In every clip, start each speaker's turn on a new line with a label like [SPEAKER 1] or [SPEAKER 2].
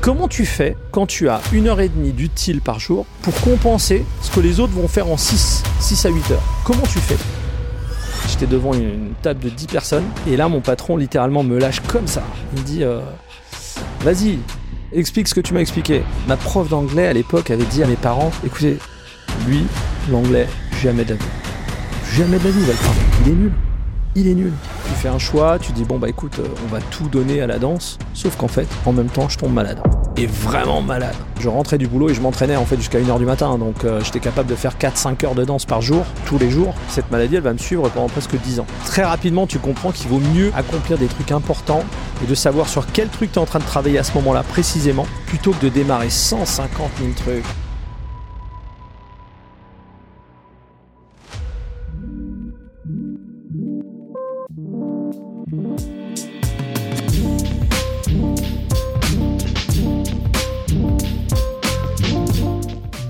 [SPEAKER 1] Comment tu fais quand tu as une heure et demie d'utile par jour pour compenser ce que les autres vont faire en 6, 6 à 8 heures? Comment tu fais? J'étais devant une table de 10 personnes et là mon patron littéralement me lâche comme ça. Il me dit euh, Vas-y, explique ce que tu m'as expliqué. Ma prof d'anglais à l'époque avait dit à mes parents Écoutez, lui, l'anglais, jamais vie. Jamais de la vie, il va le. Il est nul il est nul. Tu fais un choix, tu dis bon bah écoute, euh, on va tout donner à la danse, sauf qu'en fait, en même temps, je tombe malade. Et vraiment malade. Je rentrais du boulot et je m'entraînais en fait jusqu'à 1h du matin, donc euh, j'étais capable de faire 4-5 heures de danse par jour, tous les jours. Cette maladie, elle va me suivre pendant presque 10 ans. Très rapidement, tu comprends qu'il vaut mieux accomplir des trucs importants et de savoir sur quel truc tu es en train de travailler à ce moment-là précisément, plutôt que de démarrer 150 000 trucs.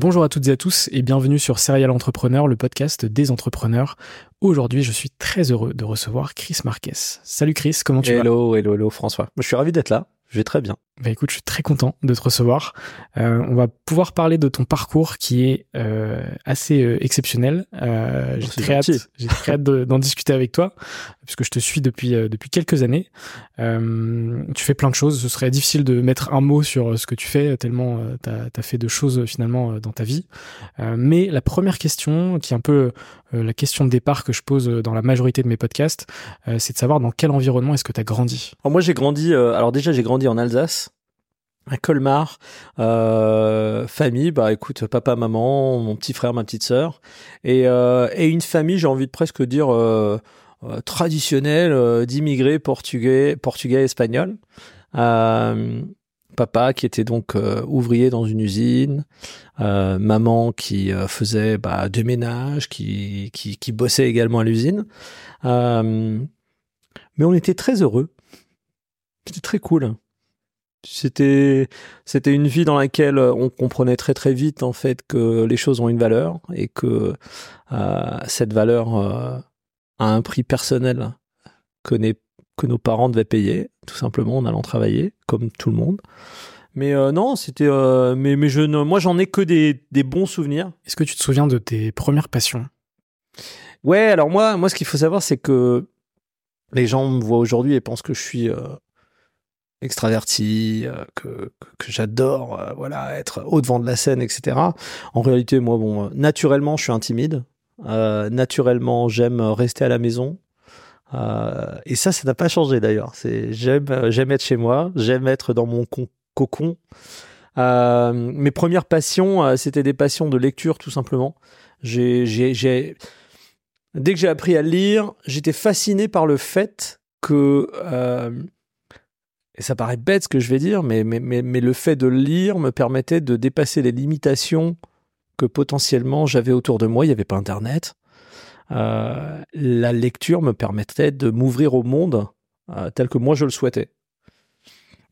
[SPEAKER 2] Bonjour à toutes et à tous et bienvenue sur Serial Entrepreneur, le podcast des entrepreneurs. Aujourd'hui, je suis très heureux de recevoir Chris Marquez. Salut Chris, comment tu vas?
[SPEAKER 1] Hello, hello, hello François. Je suis ravi d'être là. Je vais très bien.
[SPEAKER 2] Bah écoute, je suis très content de te recevoir. Euh, on va pouvoir parler de ton parcours qui est euh, assez euh, exceptionnel. Euh, j'ai très hâte, j'ai très hâte d'en discuter avec toi puisque je te suis depuis euh, depuis quelques années. Euh, tu fais plein de choses. Ce serait difficile de mettre un mot sur ce que tu fais tellement tu as, fait de choses finalement dans ta vie. mais la première question, qui est un peu la question de départ que je pose dans la majorité de mes podcasts, c'est de savoir dans quel environnement est-ce que tu as grandi?
[SPEAKER 1] Alors moi j'ai grandi. alors déjà j'ai grandi en Alsace Colmar, euh, famille, bah écoute, papa, maman, mon petit frère, ma petite sœur, et, euh, une famille, j'ai envie de presque dire euh, traditionnelle d'immigrés portugais, portugais, espagnols. Papa qui était donc ouvrier dans une usine, maman qui faisait bah, de ménage, qui, qui, qui bossait également à l'usine. mais on était très heureux. C'était très cool. C'était c'était une vie dans laquelle on comprenait très très vite en fait que les choses ont une valeur et que euh, cette valeur euh, a un prix personnel que, que nos parents devaient payer tout simplement en allant travailler comme tout le monde. Mais euh, non, c'était euh, mais mais je moi j'en ai que des, des bons souvenirs.
[SPEAKER 2] Est-ce que tu te souviens de tes premières passions?
[SPEAKER 1] Ouais, alors moi moi ce qu'il faut savoir c'est que les gens me voient aujourd'hui et pensent que je suis extraverti, euh, que, que, j'adore, euh, voilà, être au devant de la scène, etc. En réalité, moi, bon, euh, naturellement, je suis intimide. naturellement, j'aime rester à la maison. et ça, ça n'a pas changé d'ailleurs. C'est j'aime, j'aime être chez moi, j'aime être dans mon cocon. Mes premières passions, c'était des passions de lecture tout simplement. J'ai. Dès que j'ai appris à lire, j'étais fasciné par le fait que, et ça paraît bête ce que je vais dire, mais, le fait de lire me permettait de dépasser les limitations que potentiellement j'avais autour de moi. Il n'y avait pas Internet. Euh, la lecture me permettait de m'ouvrir au monde euh, tel que moi je le souhaitais.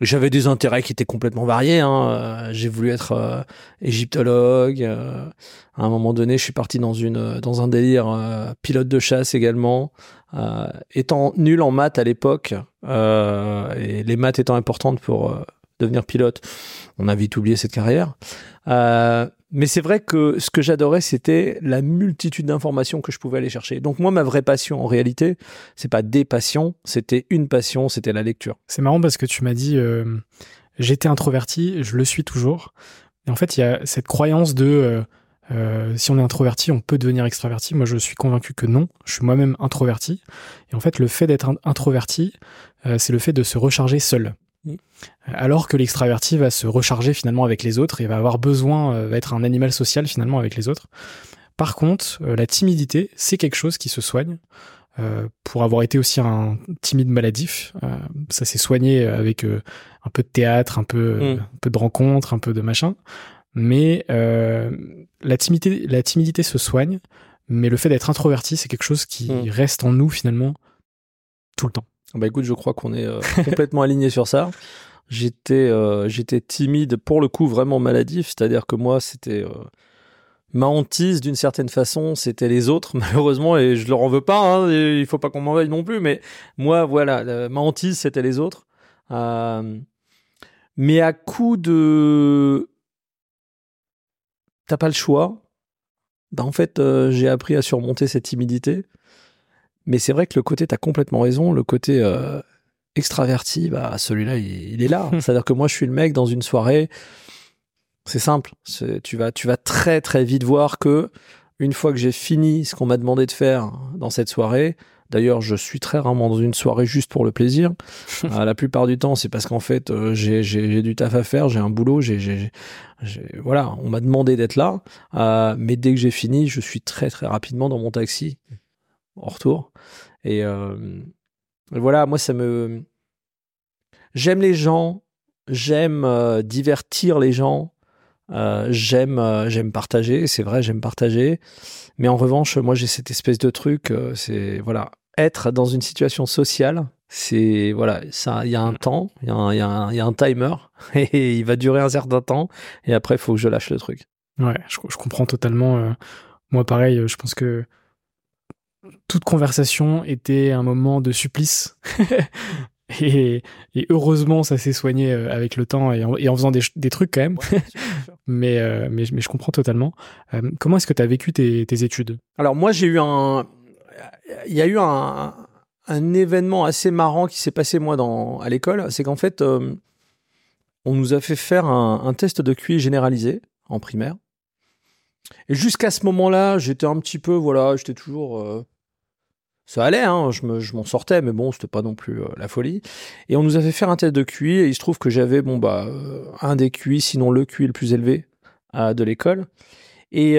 [SPEAKER 1] J'avais des intérêts qui étaient complètement variés. Hein. Euh, j'ai voulu être égyptologue. À un moment donné, je suis parti dans un délire pilote de chasse également. Étant nul en maths à l'époque et les maths étant importantes pour devenir pilote, on a vite oublié cette carrière. Mais c'est vrai que ce que j'adorais, c'était la multitude d'informations que je pouvais aller chercher. Donc moi, ma vraie passion, en réalité, c'est pas des passions, c'était une passion, c'était la lecture.
[SPEAKER 2] C'est marrant parce que tu m'as dit, euh, j'étais introverti, je le suis toujours. Et en fait, il y a cette croyance de, euh, euh, si on est introverti, on peut devenir extraverti. Moi, je suis convaincu que non. Je suis moi-même introverti. Et en fait, le fait d'être introverti, c'est le fait de se recharger seul. Alors que l'extraverti va se recharger finalement avec les autres et va avoir besoin, euh, va être un animal social finalement avec les autres. Par contre, euh, la timidité, c'est quelque chose qui se soigne. Euh, pour avoir été aussi un timide maladif, ça s'est soigné avec un peu de théâtre, un peu, mm. un peu de rencontres, un peu de machin. Mais la timidité, la timidité se soigne, mais le fait d'être introverti, c'est quelque chose qui mm. reste en nous finalement tout le temps.
[SPEAKER 1] Bah écoute, je crois qu'on est euh, complètement aligné sur ça. J'étais euh, j'étais timide pour le coup vraiment maladif, c'est-à-dire que moi c'était euh, ma hantise d'une certaine façon, c'était les autres malheureusement et je leur en veux pas hein, il faut pas qu'on m'en veuille non plus mais moi voilà, ma hantise c'était les autres. mais à coup de t'as pas le choix. Bah en fait, j'ai appris à surmonter cette timidité mais c'est vrai que le côté, tu as complètement raison, le côté euh, extraverti, bah, celui-là, il, est là. C'est-à-dire que moi, je suis le mec dans une soirée. C'est simple. Tu vas, tu vas très, très vite voir que une fois que j'ai fini ce qu'on m'a demandé de faire dans cette soirée, D'ailleurs, je suis très rarement dans une soirée juste pour le plaisir. Euh, la plupart du temps, c'est parce qu'en fait, euh, j'ai du taf à faire, j'ai un boulot, j'ai, voilà, on m'a demandé d'être là. mais dès que j'ai fini, je suis très très rapidement dans mon taxi en retour. Et euh, voilà, moi, ça me. J'aime les gens, j'aime euh, divertir les gens, euh, j'aime j'aime partager, c'est vrai, j'aime partager. Mais en revanche, moi, j'ai cette espèce de truc, c'est voilà, être dans une situation sociale, c'est voilà, ça, il y a un temps, il y, y, y, a un timer, et il va durer un certain temps, et après, il faut que je lâche le truc.
[SPEAKER 2] Ouais, je, je comprends totalement. moi, pareil, je pense que toute conversation était un moment de supplice. et, heureusement, ça s'est soigné euh, avec le temps et en, faisant des, trucs quand même. mais, euh, mais, mais, je comprends totalement. Euh, comment est-ce que tu as vécu tes, études?
[SPEAKER 1] Alors moi, j'ai eu un... Il y a eu un, un événement assez marrant qui s'est passé moi dans, à l'école. C'est qu'en fait, on nous a fait faire un, un test de QI généralisé en primaire. Et jusqu'à ce moment-là, j'étais un petit peu, voilà, j'étais toujours. Euh, ça allait, hein, je m'en sortais, mais bon, c'était pas non plus euh, la folie. Et on nous a fait faire un test de QI, et il se trouve que j'avais, bon, bah, euh, un des QI, sinon le QI le plus élevé de l'école. Et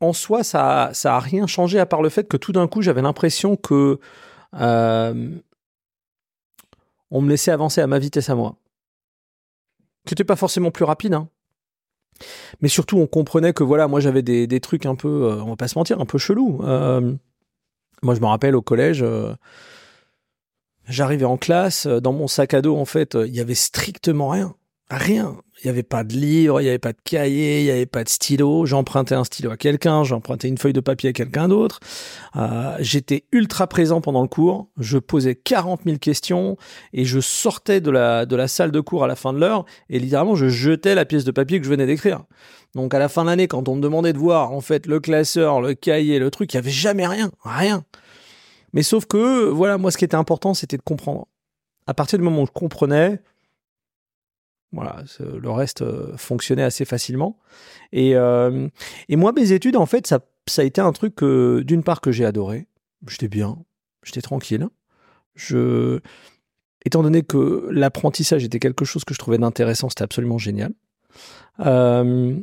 [SPEAKER 1] en soi, ça, ça a rien changé à part le fait que tout d'un coup, j'avais l'impression que. on me laissait avancer à ma vitesse à moi. Qui n'était pas forcément plus rapide, hein, mais surtout, on comprenait que voilà, moi j'avais des, des, trucs un peu, euh, on va pas se mentir, un peu chelou. Euh, moi, je me rappelle au collège, euh, j'arrivais en classe, dans mon sac à dos, en fait, il y avait strictement rien, rien. Il n'y avait pas de livre, il n'y avait pas de cahier, il n'y avait pas de stylo. J'empruntais un stylo à quelqu'un, j'empruntais une feuille de papier à quelqu'un d'autre. Euh, J'étais ultra présent pendant le cours. Je posais 40 000 questions et je sortais de la, de la salle de cours à la fin de l'heure et littéralement je jetais la pièce de papier que je venais d'écrire. Donc à la fin de l'année, quand on me demandait de voir en fait le classeur, le cahier, le truc, il n'y avait jamais rien, rien. Mais sauf que, voilà, moi ce qui était important, c'était de comprendre. À partir du moment où je comprenais, voilà, le reste euh, fonctionnait assez facilement. Et, euh, et moi, mes études, en fait, ça, a été un truc d'une part que j'ai adoré. J'étais bien, j'étais tranquille. Je étant donné que l'apprentissage était quelque chose que je trouvais d'intéressant, c'était absolument génial. Euh,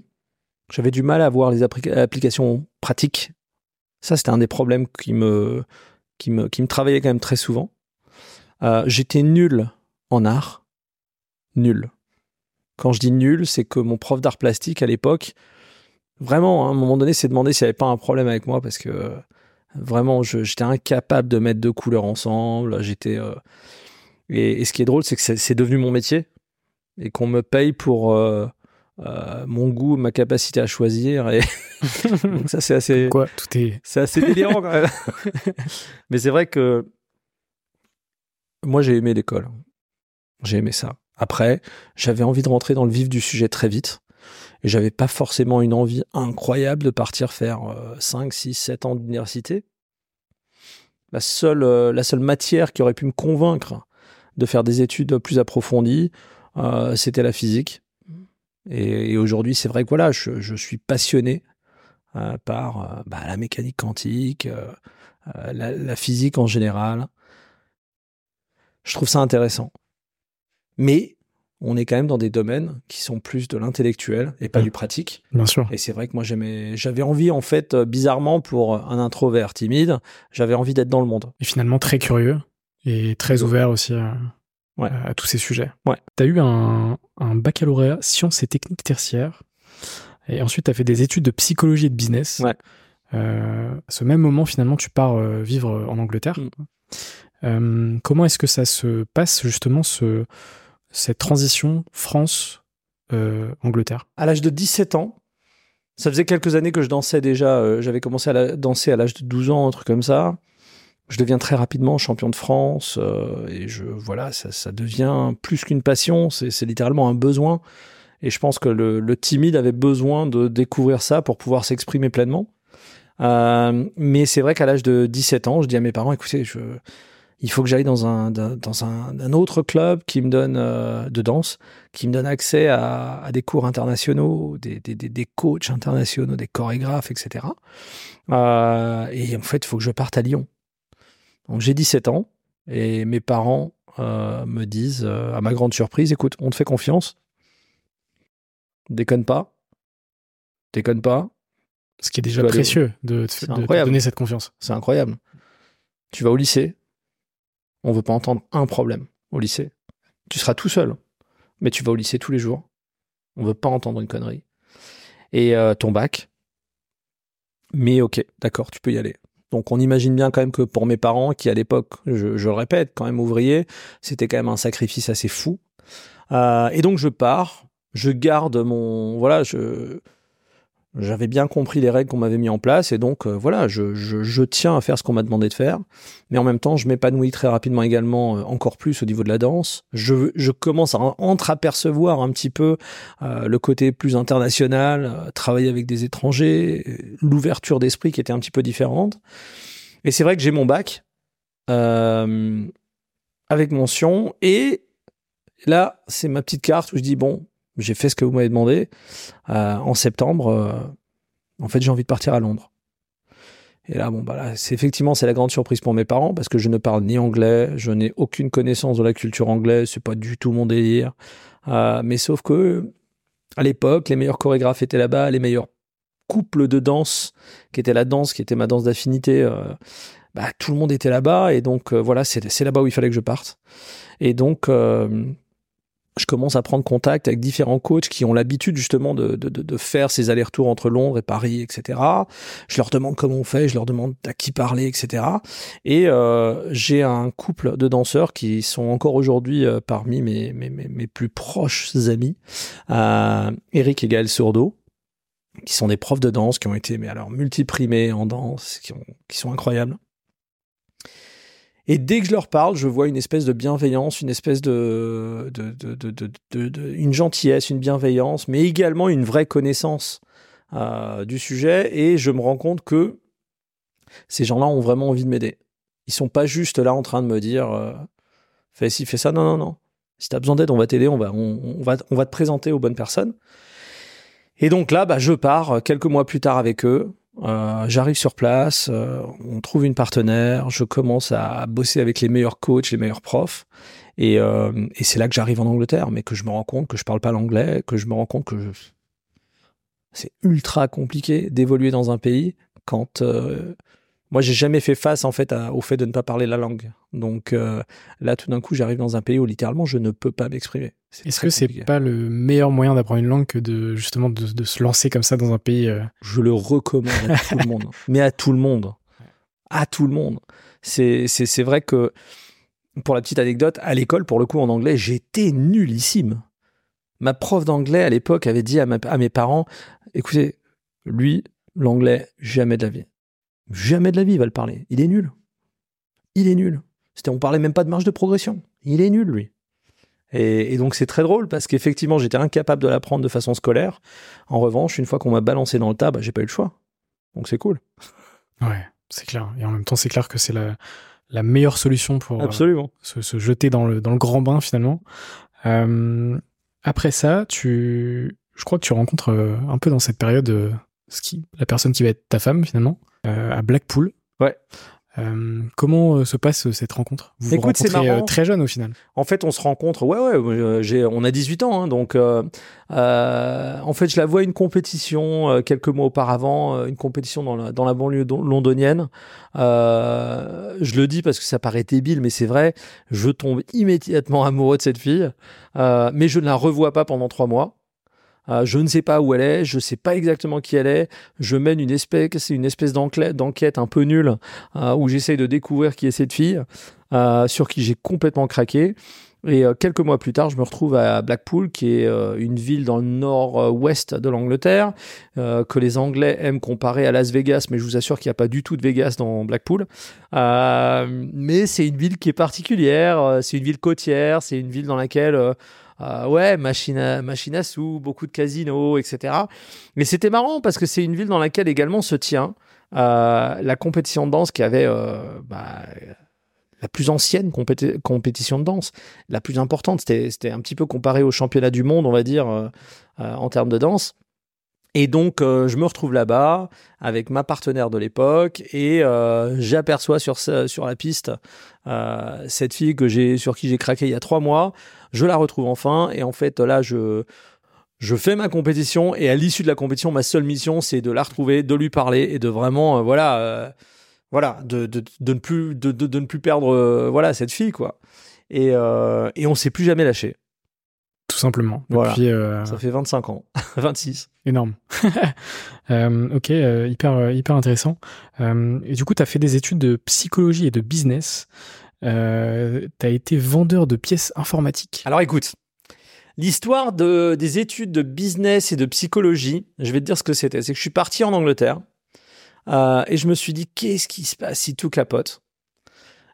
[SPEAKER 1] j'avais du mal à voir les applications pratiques. Ça, c'était un des problèmes qui me, qui me, qui me travaillait quand même très souvent. J'étais nul en art. Nul. Quand je dis nul, c'est que mon prof d'art plastique à l'époque, vraiment, à un moment donné, s'est demandé s'il n'y avait pas un problème avec moi parce que vraiment, j'étais incapable de mettre deux couleurs ensemble. J'étais. Euh, et, ce qui est drôle, c'est que c'est devenu mon métier et qu'on me paye pour euh, euh, mon goût, ma capacité à choisir. Et donc ça, c'est assez.
[SPEAKER 2] Quoi Tout est.
[SPEAKER 1] C'est assez délirant quand même. Mais c'est vrai que moi, j'ai aimé l'école. J'ai aimé ça. Après, j'avais envie de rentrer dans le vif du sujet très vite. Et j'avais pas forcément une envie incroyable de partir faire 5, 6, 7 ans d'université. La seule, euh, la seule matière qui aurait pu me convaincre de faire des études plus approfondies, euh, c'était la physique. Et, aujourd'hui, c'est vrai que voilà, je, suis passionné euh, par bah, la mécanique quantique, la, physique en général. Je trouve ça intéressant. Mais on est quand même dans des domaines qui sont plus de l'intellectuel et pas du pratique.
[SPEAKER 2] Bien sûr.
[SPEAKER 1] Et c'est vrai que moi j'avais envie en fait, bizarrement pour un introvert timide, j'avais envie d'être dans le monde.
[SPEAKER 2] Et finalement très curieux et très ouvert aussi à, à tous ces sujets.
[SPEAKER 1] Ouais.
[SPEAKER 2] Tu as eu un, baccalauréat sciences et techniques tertiaires et ensuite tu as fait des études de psychologie et de business.
[SPEAKER 1] Ouais.
[SPEAKER 2] Euh, à ce même moment, finalement, tu pars euh, vivre en Angleterre. Mm. Euh, comment est-ce que ça se passe justement ce cette transition France-Angleterre
[SPEAKER 1] À l'âge de 17 ans, ça faisait quelques années que je dansais déjà. Euh, j'avais commencé à danser à l'âge de 12 ans, un truc comme ça. Je deviens très rapidement champion de France euh, et je voilà, ça, devient plus qu'une passion. C'est littéralement un besoin. Et je pense que le, timide avait besoin de découvrir ça pour pouvoir s'exprimer pleinement. Euh, mais c'est vrai qu'à l'âge de 17 ans, je dis à mes parents, écoutez, je, il faut que j'aille dans un dans un, autre club qui me donne euh, de danse, qui me donne accès à, des cours internationaux, des, des, des, coachs internationaux, des chorégraphes, etc. Euh, et en fait, il faut que je parte à Lyon. Donc j'ai 17 ans et mes parents euh, me disent, à ma grande surprise, écoute, on te fait confiance, déconne pas, déconne pas.
[SPEAKER 2] Ce qui est déjà précieux de, de, de donner cette confiance.
[SPEAKER 1] C'est incroyable. Tu vas au lycée, on veut pas entendre un problème au lycée. Tu seras tout seul, mais tu vas au lycée tous les jours. On veut pas entendre une connerie. Et euh, ton bac. Mais ok, d'accord, tu peux y aller. Donc on imagine bien quand même que pour mes parents, qui à l'époque, je, le répète, quand même ouvriers, c'était quand même un sacrifice assez fou. Euh, et donc je pars, je garde mon, voilà, je, j'avais bien compris les règles qu'on m'avait mis en place et donc euh, voilà, je, je, je, tiens à faire ce qu'on m'a demandé de faire. Mais en même temps, je m'épanouis très rapidement également, euh, encore plus au niveau de la danse. Je, je commence à entreapercevoir un petit peu euh, le côté plus international, travailler avec des étrangers, l'ouverture d'esprit qui était un petit peu différente. Et c'est vrai que j'ai mon bac avec mention et là, c'est ma petite carte où je dis bon, j'ai fait ce que vous m'avez demandé. Euh, en septembre, euh, en fait, j'ai envie de partir à Londres. Et là, bon, bah là, effectivement, c'est la grande surprise pour mes parents parce que je ne parle ni anglais, je n'ai aucune connaissance de la culture anglaise, c'est pas du tout mon délire. Euh, mais sauf que, à l'époque, les meilleurs chorégraphes étaient là-bas, les meilleurs couples de danse, qui était la danse, qui était ma danse d'affinité, bah, tout le monde était là-bas. Et donc, voilà, c'est là-bas où il fallait que je parte. Et donc, je commence à prendre contact avec différents coachs qui ont l'habitude justement de, de, de, faire ces allers-retours entre Londres et Paris, etc. Je leur demande comment on fait, je leur demande à qui parler, etc. Et euh, j'ai un couple de danseurs qui sont encore aujourd'hui euh, parmi mes, mes, mes, mes, plus proches amis, euh, Eric et Gaël Sourdeau, qui sont des profs de danse, qui ont été mais alors multiprimés en danse, qui, ont, qui sont incroyables. Et dès que je leur parle, je vois une espèce de bienveillance, une espèce de, de, de, de une gentillesse, une bienveillance, mais également une vraie connaissance euh, du sujet. Et je me rends compte que ces gens-là ont vraiment envie de m'aider. Ils sont pas juste là en train de me dire euh, fais ci, fais ça. Non, non, non. Si tu as besoin d'aide, on va t'aider, on va, on, va, on va te présenter aux bonnes personnes. Et donc là, bah, je pars quelques mois plus tard avec eux. Euh, J'arrive sur place, euh, on trouve une partenaire, je commence à bosser avec les meilleurs coachs, les meilleurs profs. Et, euh, et c'est là que j'arrive en Angleterre, mais que je me rends compte que je parle pas l'anglais, que je me rends compte que je... c'est ultra compliqué d'évoluer dans un pays quand euh, moi j'ai jamais fait face en fait à- au fait de ne pas parler la langue. Donc euh, là tout d'un coup j'arrive dans un pays où littéralement je ne peux pas m'exprimer.
[SPEAKER 2] Est-ce
[SPEAKER 1] très
[SPEAKER 2] que c'est pas le meilleur moyen d'apprendre une langue que de justement de, de se lancer comme ça dans un pays euh,
[SPEAKER 1] je le recommande à tout le monde. Mais à tout le monde. À tout le monde. C'est, vrai que, pour la petite anecdote, à l'école, pour le coup, en anglais, j'étais nullissime. Ma prof d'anglais, à l'époque, avait dit à, ma- à mes parents, écoutez, lui, l'anglais, jamais de la vie. Jamais de la vie, il va le parler. Il est nul. Il est nul. C'était, on parlait même pas de marge de progression. Il est nul, lui. Et, et donc, c'est très drôle parce qu'effectivement, j'étais incapable de l'apprendre de façon scolaire. En revanche, une fois qu'on m'a balancé dans le tas, bah, j'ai pas eu le choix. Donc c'est cool.
[SPEAKER 2] Ouais, c'est clair. Et en même temps, c'est clair que c'est la, la meilleure solution pour euh, se, se jeter dans le, dans le grand bain finalement. Euh, après ça, tu, je crois que tu rencontres euh, un peu dans cette période ce qui, la personne qui va être ta femme finalement, à Blackpool.
[SPEAKER 1] Ouais.
[SPEAKER 2] Euh, comment euh, se passe euh, cette rencontre? Vous vous
[SPEAKER 1] Écoute,
[SPEAKER 2] rencontrez euh, très jeune au final.
[SPEAKER 1] En fait, on se rencontre. Ouais, ouais. euh, J'ai, on a 18 ans, hein, donc euh, euh, en fait, je la vois à une compétition euh, quelques mois auparavant, euh, une compétition dans la, dans la banlieue don- londonienne. Euh, je le dis parce que ça paraît débile, mais c'est vrai. Je tombe immédiatement amoureux de cette fille, euh, mais je ne la revois pas pendant trois mois. Euh, je ne sais pas où elle est, je ne sais pas exactement qui elle est. Je mène une espèce, c'est une espèce d'enquête, un peu nulle euh, où j'essaye de découvrir qui est cette fille, euh, sur qui j'ai complètement craqué. Et quelques mois plus tard, je me retrouve à Blackpool, qui est une ville dans le nord-ouest de l'Angleterre, que les Anglais aiment comparer à Las Vegas, mais je vous assure qu'il n'y a pas du tout de Vegas dans Blackpool. Mais c'est une ville qui est particulière, c'est une ville côtière, c'est une ville dans laquelle... euh, ouais, machine à, machine à sous, beaucoup de casinos, etc. Mais c'était marrant parce que c'est une ville dans laquelle également se tient euh, la compétition de danse qui avait euh, bah, la plus ancienne compéti- compétition de danse, la plus importante. C'était, c'était un petit peu comparé au championnat du monde, on va dire, euh, euh, en termes de danse. Et donc, euh, je me retrouve là-bas avec ma partenaire de l'époque et euh, j'aperçois sur, sur la piste euh, cette fille que j'ai, sur qui j'ai craqué il y a trois mois. Je la retrouve enfin et en fait, là, je, je fais ma compétition et à l'issue de la compétition, ma seule mission, c'est de la retrouver, de lui parler et de vraiment, voilà, voilà, de, de, de ne plus, de, de, ne plus perdre, voilà, cette fille, quoi. Et, et on s'est plus jamais lâché.
[SPEAKER 2] Tout simplement.
[SPEAKER 1] Voilà.
[SPEAKER 2] Depuis, euh,
[SPEAKER 1] Ça fait 25 ans, 26.
[SPEAKER 2] Énorme. Euh, ok, euh, hyper, hyper intéressant. Euh, et du coup, tu as fait des études de psychologie et de business. Euh, tu as été vendeur de pièces informatiques.
[SPEAKER 1] Alors écoute, l'histoire de, des études de business et de psychologie, je vais te dire ce que c'était. C'est que je suis parti en Angleterre euh, et je me suis dit, qu'est-ce qui se passe si tout capote?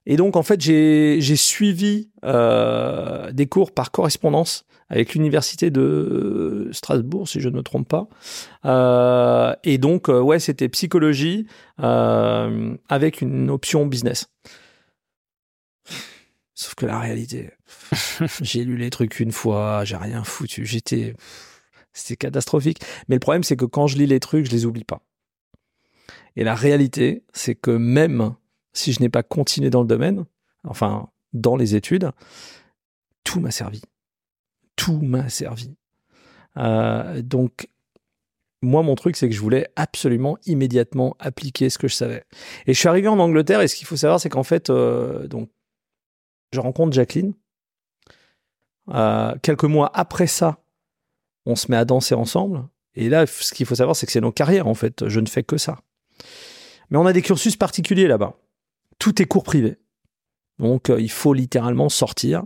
[SPEAKER 1] Et donc, en fait, j'ai suivi euh, des cours par correspondance avec l'université de Strasbourg, si je ne me trompe pas. Euh, et donc, euh, ouais, c'était psychologie euh, avec une option business. Sauf que la réalité, j'ai lu les trucs une fois, j'ai rien foutu, j'étais, c'était catastrophique. Mais le problème, c'est que quand je lis les trucs, je les oublie pas. Et la réalité, c'est que même si je n'ai pas continué dans le domaine, enfin dans les études, tout m'a servi. Tout m'a servi. Euh, donc, moi, mon truc, c'est que je voulais absolument immédiatement appliquer ce que je savais. Et je suis arrivé en Angleterre, et ce qu'il faut savoir, c'est qu'en fait, euh, donc, je rencontre Jacqueline. Euh, quelques mois après ça, on se met à danser ensemble. Et là, ce qu'il faut savoir, c'est que c'est nos carrières, en fait. Je ne fais que ça. Mais on a des cursus particuliers là-bas. Tout est cours privé. Donc, euh, il faut littéralement sortir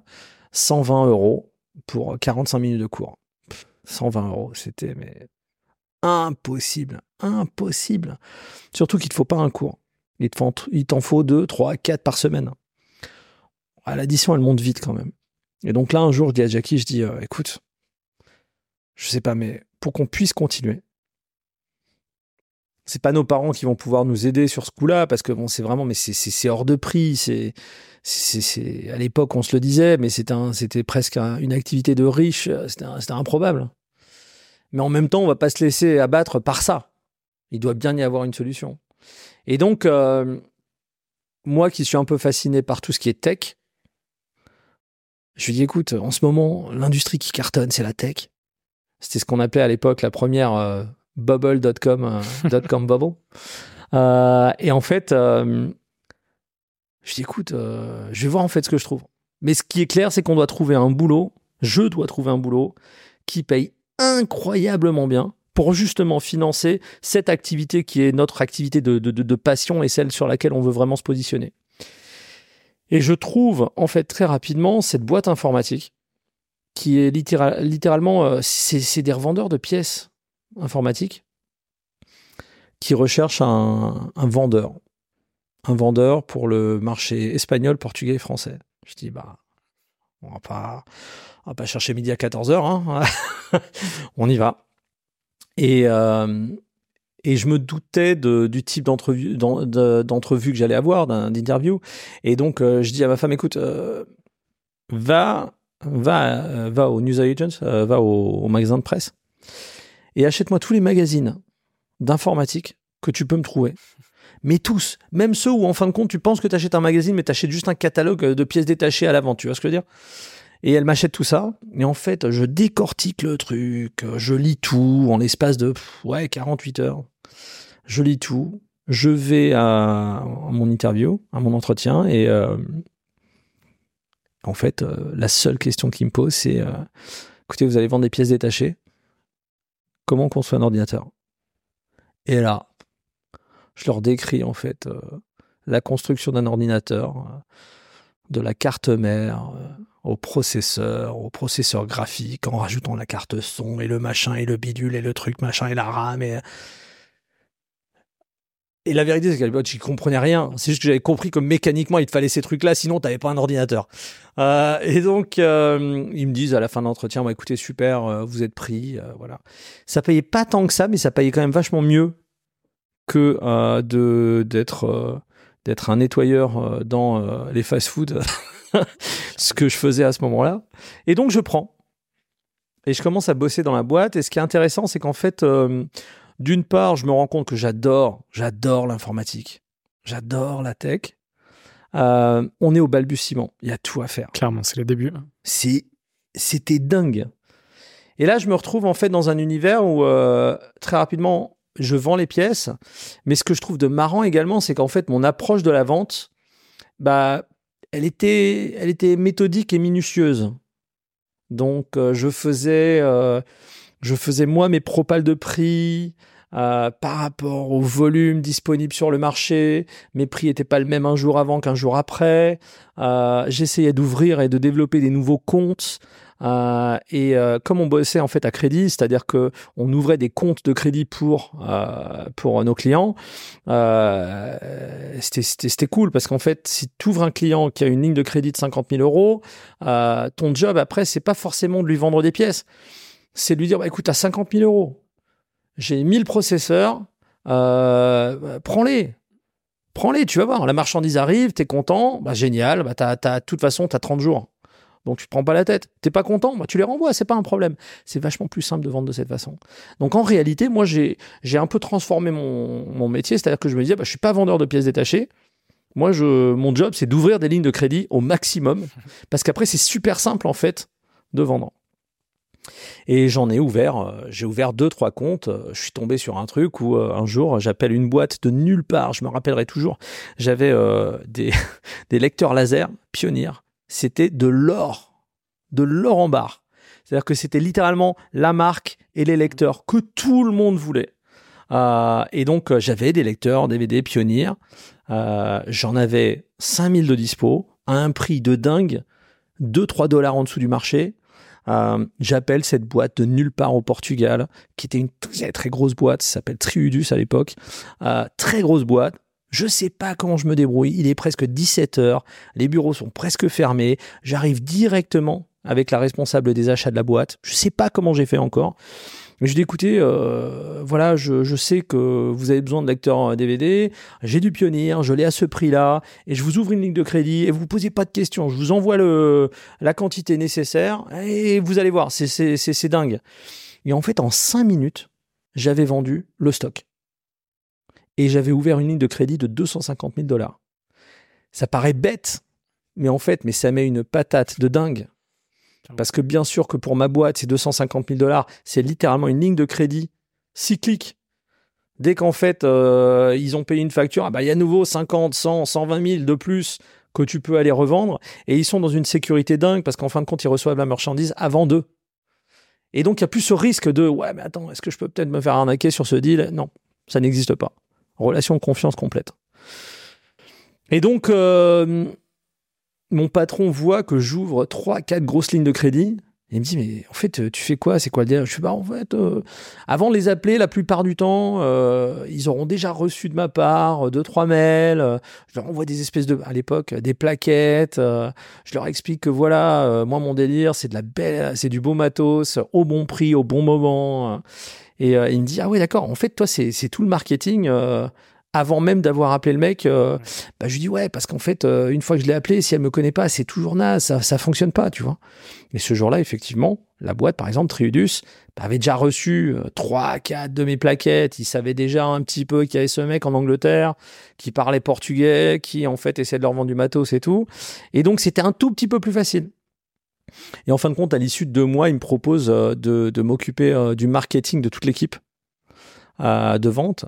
[SPEAKER 1] 120 euros pour 45 minutes de cours. Pff, 120 euros, c'était mais impossible. Impossible. Surtout qu'il ne te faut pas un cours. Il t'en faut 2, 3, 4 par semaine. Ah, L'addition, elle monte vite quand même. Et donc là, un jour, je dis à Jackie, je dis, euh, écoute, je sais pas, mais pour qu'on puisse continuer, c'est pas nos parents qui vont pouvoir nous aider sur ce coup-là, parce que bon, c'est vraiment, mais c'est- hors de prix. C'est, c'est, à l'époque, on se le disait, mais c'était presque un- une activité de riche. C'était improbable. Mais en même temps, on va pas se laisser abattre par ça. Il doit bien y avoir une solution. Et donc, euh, moi qui suis un peu fasciné par tout ce qui est tech, je lui dis écoute, en ce moment, l'industrie qui cartonne, c'est la tech. C'était ce qu'on appelait à l'époque la première euh, bubble.com euh, bubble. et en fait, je dis écoute, je vais voir en fait ce que je trouve. Mais ce qui est clair, c'est qu'on doit trouver un boulot, je dois trouver un boulot qui paye incroyablement bien pour justement financer cette activité qui est notre activité de, passion et celle sur laquelle on veut vraiment se positionner. Et je trouve en fait très rapidement cette boîte informatique qui est littéralement, euh, c'est des revendeurs de pièces informatiques qui recherchent un, vendeur. Un vendeur pour le marché espagnol, portugais et français. Je dis, bah, on va pas, on va pas chercher midi à 14h, hein. on y va. Et, euh, et je me doutais du type d'entrevue, d'entrevue que j'allais avoir, d'interview. Et donc, euh, je dis à ma femme, écoute, euh, va, va, va au News Agents, va au, magasin de presse et achète-moi tous les magazines d'informatique que tu peux me trouver. Mais tous, même ceux où en fin de compte tu penses que tu achètes un magazine mais tu achètes juste un catalogue de pièces détachées à l'avant, tu vois ce que je veux dire? Et elle m'achète tout ça. Et en fait, je décortique le truc, je lis tout en l'espace de ouais 48 heures. Je lis tout. Je vais à, mon interview, à mon entretien, et euh, en fait, euh, la seule question qu'il me pose, c'est euh, écoutez, vous allez vendre des pièces détachées? Comment construire un ordinateur. Et là, je leur décris en fait la construction d'un ordinateur, de la carte mère au processeur, au processeur graphique, en rajoutant la carte son et le machin et le bidule et le truc machin et la RAM et et la vérité, c'est qu'à l'époque, j'y comprenais rien. C'est juste que j'avais compris que mécaniquement, il te fallait ces trucs-là, sinon, t'avais pas un ordinateur. Euh, et donc, euh, ils me disent à la fin de l'entretien, bah, écoutez, super, euh, vous êtes pris, voilà. Ça payait pas tant que ça, mais ça payait quand même vachement mieux que de d'être d'être un nettoyeur dans les fast-food. ce que je faisais à ce moment-là. Et donc, je prends. Et je commence à bosser dans la boîte. Et ce qui est intéressant, c'est qu'en fait, d'une part, je me rends compte que j'adore, j'adore l'informatique. J'adore la tech. Euh, on est au balbutiement. Il y a tout à faire.
[SPEAKER 2] Clairement, c'est le début.
[SPEAKER 1] C'est, c'était dingue. Et là, je me retrouve en fait dans un univers où euh, très rapidement, je vends les pièces. Mais ce que je trouve de marrant également, c'est qu'en fait, mon approche de la vente, bah, elle était, elle était méthodique et minutieuse. Donc, euh, je faisais, euh, je faisais moi mes propales de prix euh, par rapport au volume disponible sur le marché. Mes prix n'étaient pas le même un jour avant qu'un jour après. J'essayais d'ouvrir et de développer des nouveaux comptes. Euh, et euh, comme on bossait en fait à crédit, c'est-à-dire que on ouvrait des comptes de crédit pour euh, pour nos clients, c'était cool parce qu'en fait, si tu ouvres un client qui a une ligne de crédit de 50 000 euros, ton job après, c'est pas forcément de lui vendre des pièces, c'est de lui dire, bah, écoute, à 50 000 euros, j'ai 1000 processeurs, prends-les, prends-les, tu vas voir. La marchandise arrive, t'es content, bah génial, bah t'as, de toute façon, t'as 30 jours. Donc tu te prends pas la tête. T'es pas content, bah, tu les renvoies, c'est pas un problème. C'est vachement plus simple de vendre de cette façon. Donc en réalité, moi j'ai un peu transformé mon, mon métier, c'est-à-dire que je me disais, bah, je suis pas vendeur de pièces détachées. Moi, je, mon job, c'est d'ouvrir des lignes de crédit au maximum, parce qu'après c'est super simple en fait de vendre. Et j'en ai ouvert, euh, j'ai ouvert deux trois comptes. Euh, je suis tombé sur un truc où euh, un jour j'appelle une boîte de nulle part. Je me rappellerai toujours. J'avais des, lecteurs laser Pioneer c'était de l'or, de l'or en barre. C'est-à-dire que c'était littéralement la marque et les lecteurs que tout le monde voulait. Et donc j'avais des lecteurs DVD Pioneer, euh, j'en avais 5000 de dispo, à un prix de dingue, 2-3 dollars en dessous du marché. J'appelle cette boîte de nulle part au Portugal, qui était une très très grosse boîte, ça s'appelle Triudus à l'époque, très grosse boîte, je sais pas comment je me débrouille. Il est presque 17 heures. Les bureaux sont presque fermés. J'arrive directement avec la responsable des achats de la boîte. Je sais pas comment j'ai fait encore. Mais je dis écoutez, euh, voilà, je, sais que vous avez besoin de lecteurs DVD, j'ai du pionnier, je l'ai à ce prix-là, et je vous ouvre une ligne de crédit, et vous ne posez pas de questions, je vous envoie le, la quantité nécessaire, et vous allez voir, c'est dingue. Et en fait, en cinq minutes, j'avais vendu le stock. et j'avais ouvert une ligne de crédit de 250 000 dollars. Ça paraît bête, mais en fait, mais ça met une patate de dingue. Parce que bien sûr que pour ma boîte, ces 250 000 dollars, c'est littéralement une ligne de crédit cyclique. Dès qu'en fait, euh, ils ont payé une facture, ah bah, il y a nouveau 50, 100, 120 000 de plus que tu peux aller revendre. Et ils sont dans une sécurité dingue parce qu'en fin de compte, ils reçoivent la marchandise avant d'eux. Et donc, il n'y a plus ce risque de ouais, mais attends, est-ce que je peux peut-être me faire arnaquer sur ce deal? Non, ça n'existe pas. Relation de confiance complète. Et donc, euh, mon patron voit que j'ouvre 3 4 grosses lignes de crédit il me dit, mais en fait, tu fais quoi? C'est quoi le délire? Je suis bah, en fait, euh, avant de les appeler, la plupart du temps, euh, ils auront déjà reçu de ma part deux, trois mails. Euh, je leur envoie des espèces de, à l'époque, des plaquettes. je leur explique que voilà, moi, mon délire, c'est de la belle, c'est du beau matos, au bon prix, au bon moment. Et il me dit, ah oui, d'accord, en fait, toi, c'est tout le marketing avant même d'avoir appelé le mec, bah, je lui dis ouais, parce qu'en fait, une fois que je l'ai appelé, si elle me connaît pas, c'est toujours naze, ça, ça fonctionne pas, tu vois. Et ce jour-là, effectivement, la boîte, par exemple, Triudus, avait déjà reçu euh, trois, quatre de mes plaquettes. Ils savaient déjà un petit peu qu'il y avait ce mec en Angleterre qui parlait portugais, qui en fait essayait de leur vendre du matos et tout. Et donc, c'était un tout petit peu plus facile. Et en fin de compte, à l'issue de deux mois, il me propose euh, de, m'occuper euh, du marketing de toute l'équipe de vente.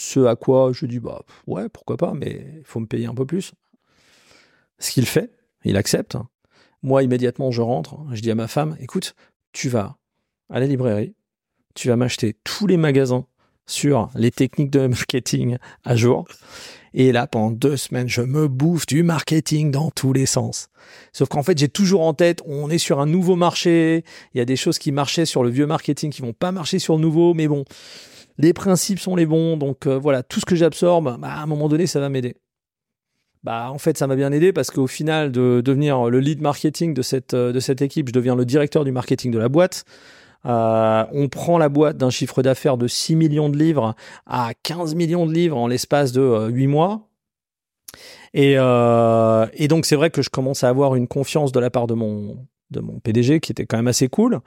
[SPEAKER 1] Ce à quoi je dis, bah ouais, pourquoi pas, mais il faut me payer un peu plus. Ce qu'il fait, il accepte. Moi, immédiatement, je rentre, je dis à ma femme, écoute, tu vas à la librairie, tu vas m'acheter tous les magasins sur les techniques de marketing à jour. Et là, pendant deux semaines, je me bouffe du marketing dans tous les sens. Sauf qu'en fait, j'ai toujours en tête, on est sur un nouveau marché. Il y a des choses qui marchaient sur le vieux marketing qui vont pas marcher sur le nouveau. Mais bon, les principes sont les bons. Donc euh, voilà, tout ce que j'absorbe, bah, à un moment donné, ça va m'aider bah en fait ça m'a bien aidé parce qu'au final de devenir le lead marketing de cette euh, équipe, je deviens le directeur du marketing de la boîte. Euh, on prend la boîte d'un chiffre d'affaires de 6 millions de livres à 15 millions de livres en l'espace de 8 euh, mois. Et donc c'est vrai que je commence à avoir une confiance de la part de mon de mon PDG qui était quand même assez cool.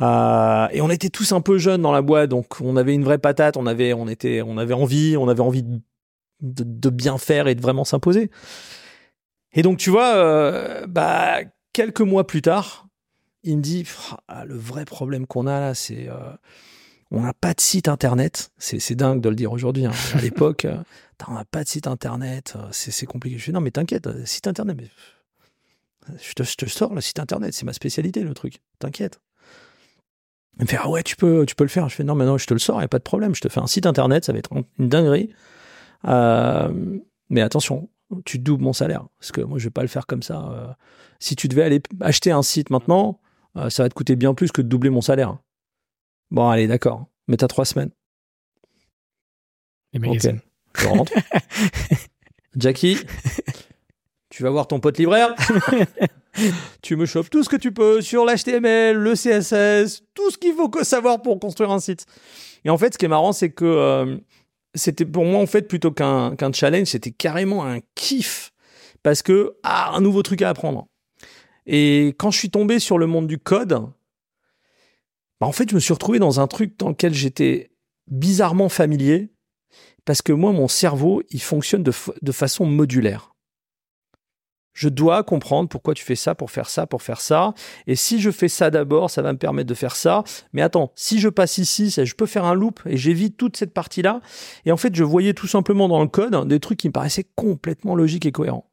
[SPEAKER 1] Euh, et on était tous un peu jeunes dans la boîte, donc on avait une vraie patate, on avait on était on avait envie, on avait envie de de, bien faire et de vraiment s'imposer. Et donc, tu vois, euh, bah, quelques mois plus tard, il me dit ah, le vrai problème qu'on a là, c'est euh, on n'a pas de site internet. C'est dingue de le dire aujourd'hui. Hein. À l'époque, euh, on n'a pas de site internet. C'est compliqué. Je fais non, mais t'inquiète, site internet. Mais je te, je te sors le site internet. C'est ma spécialité, le truc. T'inquiète. Il me fait ah ouais, tu peux, tu peux le faire. Je fais non, mais non, je te le sors, il n'y a pas de problème. Je te fais un site internet, ça va être une dinguerie. Euh, mais attention, tu doubles mon salaire. Parce que moi, je vais pas le faire comme ça. Euh. si tu devais aller acheter un site maintenant, euh, ça va te coûter bien plus que de doubler mon salaire. Bon, allez, d'accord. Mais t'as trois semaines.
[SPEAKER 2] Les magasins.
[SPEAKER 1] Je rentre. Jackie, tu vas voir ton pote libraire. tu me chopes tout ce que tu peux sur l'HTML, le CSS, tout ce qu'il faut savoir pour construire un site. Et en fait, ce qui est marrant, c'est que c'était pour moi en fait plutôt qu'un challenge, c'était carrément un kiff parce que ah un nouveau truc à apprendre. Et quand je suis tombé sur le monde du code, bah en fait je me suis retrouvé dans un truc dans lequel j'étais bizarrement familier parce que moi mon cerveau il fonctionne de, de façon modulaire je dois comprendre pourquoi tu fais ça pour faire ça, pour faire ça. Et si je fais ça d'abord, ça va me permettre de faire ça. Mais attends, si je passe ici, je peux faire un loop et j'évite toute cette partie-là. Et en fait, je voyais tout simplement dans le code des trucs qui me paraissaient complètement logiques et cohérents.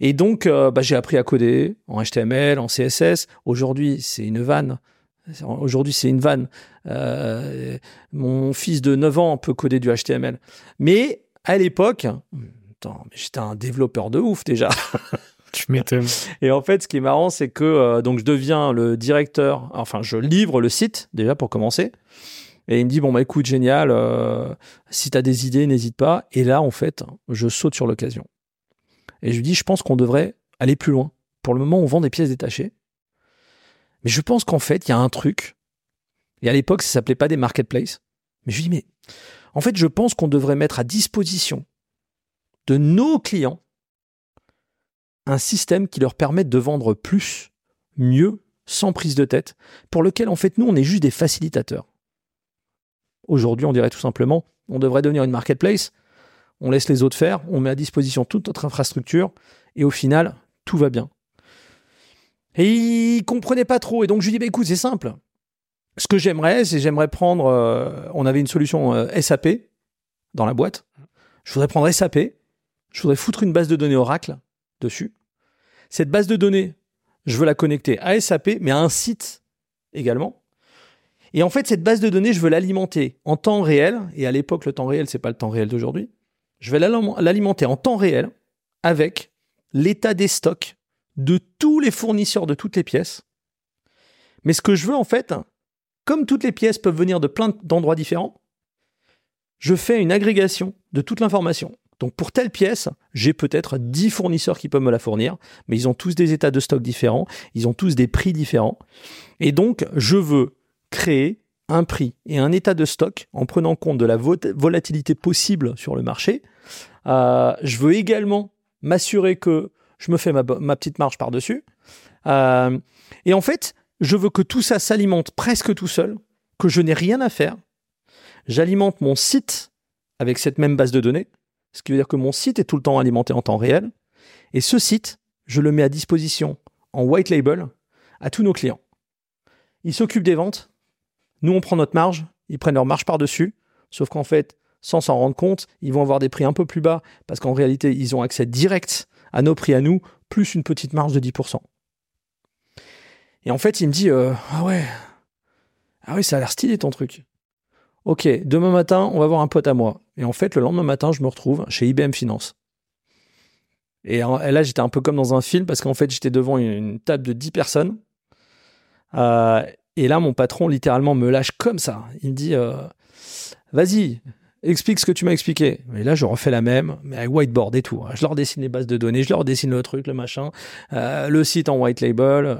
[SPEAKER 1] Et donc, euh, bah, j'ai appris à coder en HTML, en CSS. Aujourd'hui, c'est une vanne. Aujourd'hui, c'est une vanne. Euh, mon fils de 9 ans peut coder du HTML. Mais à l'époque, mais j'étais un développeur de ouf déjà.
[SPEAKER 2] tu m'étonnes.
[SPEAKER 1] Et en fait, ce qui est marrant, c'est que euh, donc je deviens le directeur, enfin, je livre le site déjà pour commencer. Et il me dit bon bah écoute génial, euh, si tu as des idées n'hésite pas. Et là en fait je saute sur l'occasion. Et je lui dis je pense qu'on devrait aller plus loin. Pour le moment on vend des pièces détachées, mais je pense qu'en fait il y a un truc. Et à l'époque ça s'appelait pas des marketplaces. Mais je lui dis mais en fait je pense qu'on devrait mettre à disposition de nos clients un système qui leur permette de vendre plus, mieux, sans prise de tête, pour lequel en fait nous on est juste des facilitateurs. Aujourd'hui, on dirait tout simplement, on devrait devenir une marketplace. On laisse les autres faire, on met à disposition toute notre infrastructure et au final, tout va bien. Et il comprenait pas trop. Et donc je lui dis, bah, écoute, c'est simple. Ce que j'aimerais, c'est j'aimerais prendre. euh, on avait une solution euh, SAP dans la boîte. Je voudrais prendre SAP. Je voudrais foutre une base de données Oracle dessus. Cette base de données, je veux la connecter à SAP, mais à un site également. Et en fait, cette base de données, je veux l'alimenter en temps réel. Et à l'époque, le temps réel, c'est pas le temps réel d'aujourd'hui. Je vais l'alim- l'alimenter en temps réel avec l'état des stocks de tous les fournisseurs de toutes les pièces. Mais ce que je veux, en fait, comme toutes les pièces peuvent venir de plein d'endroits différents, je fais une agrégation de toute l'information. Donc pour telle pièce, j'ai peut-être 10 fournisseurs qui peuvent me la fournir, mais ils ont tous des états de stock différents, ils ont tous des prix différents. Et donc, je veux créer un prix et un état de stock en prenant compte de la vo- volatilité possible sur le marché. Euh, je veux également m'assurer que je me fais ma petite marge par-dessus. Euh, et en fait, je veux que tout ça s'alimente presque tout seul, que je n'ai rien à faire. J'alimente mon site avec cette même base de données, ce qui veut dire que mon site est tout le temps alimenté en temps réel. Et ce site, je le mets à disposition en white label à tous nos clients. Ils s'occupent des ventes, nous on prend notre marge, ils prennent leur marge par-dessus, sauf qu'en fait, sans s'en rendre compte, ils vont avoir des prix un peu plus bas parce qu'en réalité, ils ont accès direct à nos prix à nous, plus une petite marge de 10%. Et en fait, il me dit euh, Ah ouais, ah oui, ça a l'air stylé ton truc. Ok, demain matin, on va voir un pote à moi. Et en fait, le lendemain matin, je me retrouve chez IBM Finance. Et, là, j'étais un peu comme dans un film parce qu'en fait, j'étais devant une, table de 10 personnes. Euh, et là, mon patron, littéralement, me lâche comme ça. Il me dit euh, Vas-y, explique ce que tu m'as expliqué. Et là, je refais la même, mais avec whiteboard et tout. Je leur dessine les bases de données, je leur dessine le truc, le machin, euh, le site en white label.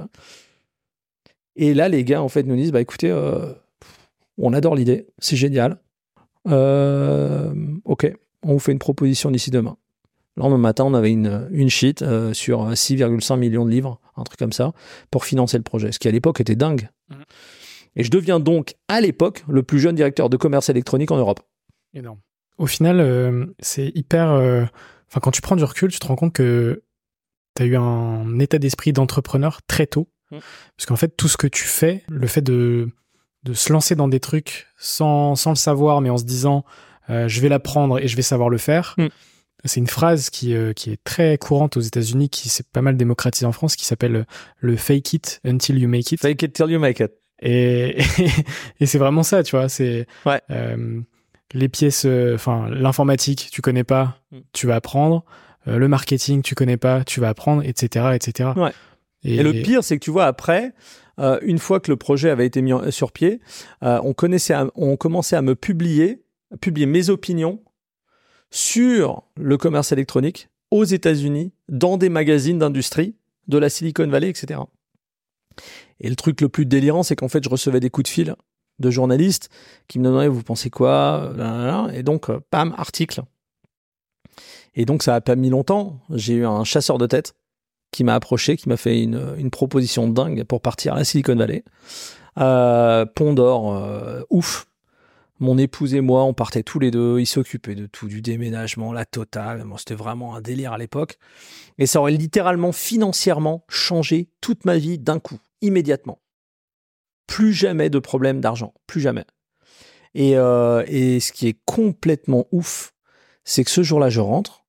[SPEAKER 1] Et là, les gars, en fait, nous disent Bah écoutez, on adore l'idée, c'est génial. Euh, ok, on vous fait une proposition d'ici demain. Le lendemain matin, on avait une, une sheet euh, sur 6,5 millions de livres, un truc comme ça, pour financer le projet, ce qui à l'époque était dingue.
[SPEAKER 2] Mhm.
[SPEAKER 1] Et je deviens donc, à l'époque, le plus jeune directeur de commerce électronique en Europe.
[SPEAKER 2] Énorme. Au final, euh, c'est hyper. euh, Enfin, quand tu prends du recul, tu te rends compte que tu as eu un état d'esprit d'entrepreneur très tôt.
[SPEAKER 1] Mm.
[SPEAKER 2] Parce qu'en fait, tout ce que tu fais, le fait de, de se lancer dans des trucs sans, sans le savoir, mais en se disant euh, je vais l'apprendre et je vais savoir le faire.
[SPEAKER 1] Mm.
[SPEAKER 2] C'est une phrase qui, euh, qui est très courante aux États-Unis, qui s'est pas mal démocratisée en France, qui s'appelle euh, le fake it until you make it.
[SPEAKER 1] Fake it till you make it.
[SPEAKER 2] Et, et c'est vraiment ça, tu vois. C'est
[SPEAKER 1] Ouais.
[SPEAKER 2] euh, les pièces, enfin l'informatique, tu connais pas,
[SPEAKER 1] Mm.
[SPEAKER 2] tu vas apprendre. Le marketing, tu connais pas, tu vas apprendre, etc., etc.
[SPEAKER 1] Ouais. Et, le pire, c'est que tu vois, après, euh, une fois que le projet avait été mis sur pied, euh, on, connaissait on commençait à me publier, à publier mes opinions sur le commerce électronique aux États-Unis, dans des magazines d'industrie de la Silicon Valley, etc. Et le truc le plus délirant, c'est qu'en fait, je recevais des coups de fil de journalistes qui me demandaient vous pensez quoi et donc euh, pam article. Et donc ça a pas mis longtemps. J'ai eu un chasseur de tête qui m'a approché qui m'a fait une, proposition dingue pour partir à la Silicon Valley. Euh, Pont d'Or euh, ouf. Mon épouse et moi on partait tous les deux il s'occupait de tout du déménagement la totale. C'était vraiment un délire à l'époque. Et ça aurait littéralement financièrement changé toute ma vie d'un coup immédiatement. Plus jamais de problème d'argent, plus jamais. Et, euh, et ce qui est complètement ouf, c'est que ce jour-là, je rentre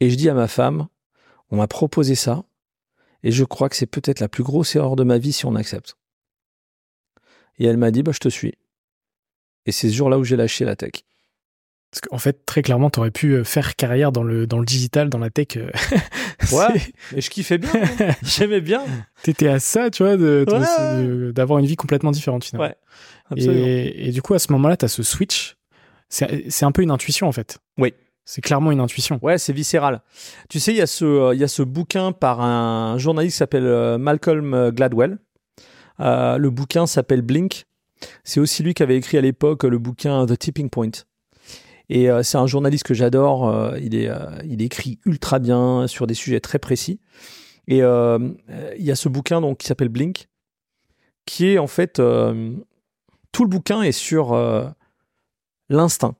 [SPEAKER 1] et je dis à ma femme, on m'a proposé ça, et je crois que c'est peut-être la plus grosse erreur de ma vie si on accepte. Et elle m'a dit, bah, je te suis. Et c'est ce jour-là où j'ai lâché la tech.
[SPEAKER 2] Parce qu'en fait, très clairement, tu aurais pu euh, faire carrière dans le, dans le digital, dans la tech. euh,
[SPEAKER 1] Ouais. Et je kiffais bien, hein. j'aimais bien.
[SPEAKER 2] T'étais à ça, tu vois,
[SPEAKER 1] Ouais.
[SPEAKER 2] d'avoir une vie complètement différente finalement.
[SPEAKER 1] Ouais, absolument.
[SPEAKER 2] Et, et du coup, à ce moment-là, tu as ce switch. C'est c'est un peu une intuition, en fait.
[SPEAKER 1] Oui.
[SPEAKER 2] C'est clairement une intuition.
[SPEAKER 1] Ouais, c'est viscéral. Tu sais, il y, a ce, euh, y a ce bouquin par un journaliste qui s'appelle euh, Malcolm euh, Gladwell. Le bouquin s'appelle Blink. C'est aussi lui qui avait écrit à l'époque le bouquin The Tipping Point. Et c'est un journaliste que j'adore. il, il écrit ultra bien sur des sujets très précis. Et il y a ce bouquin donc, qui s'appelle Blink, qui est en fait. tout le bouquin est sur l'instinct.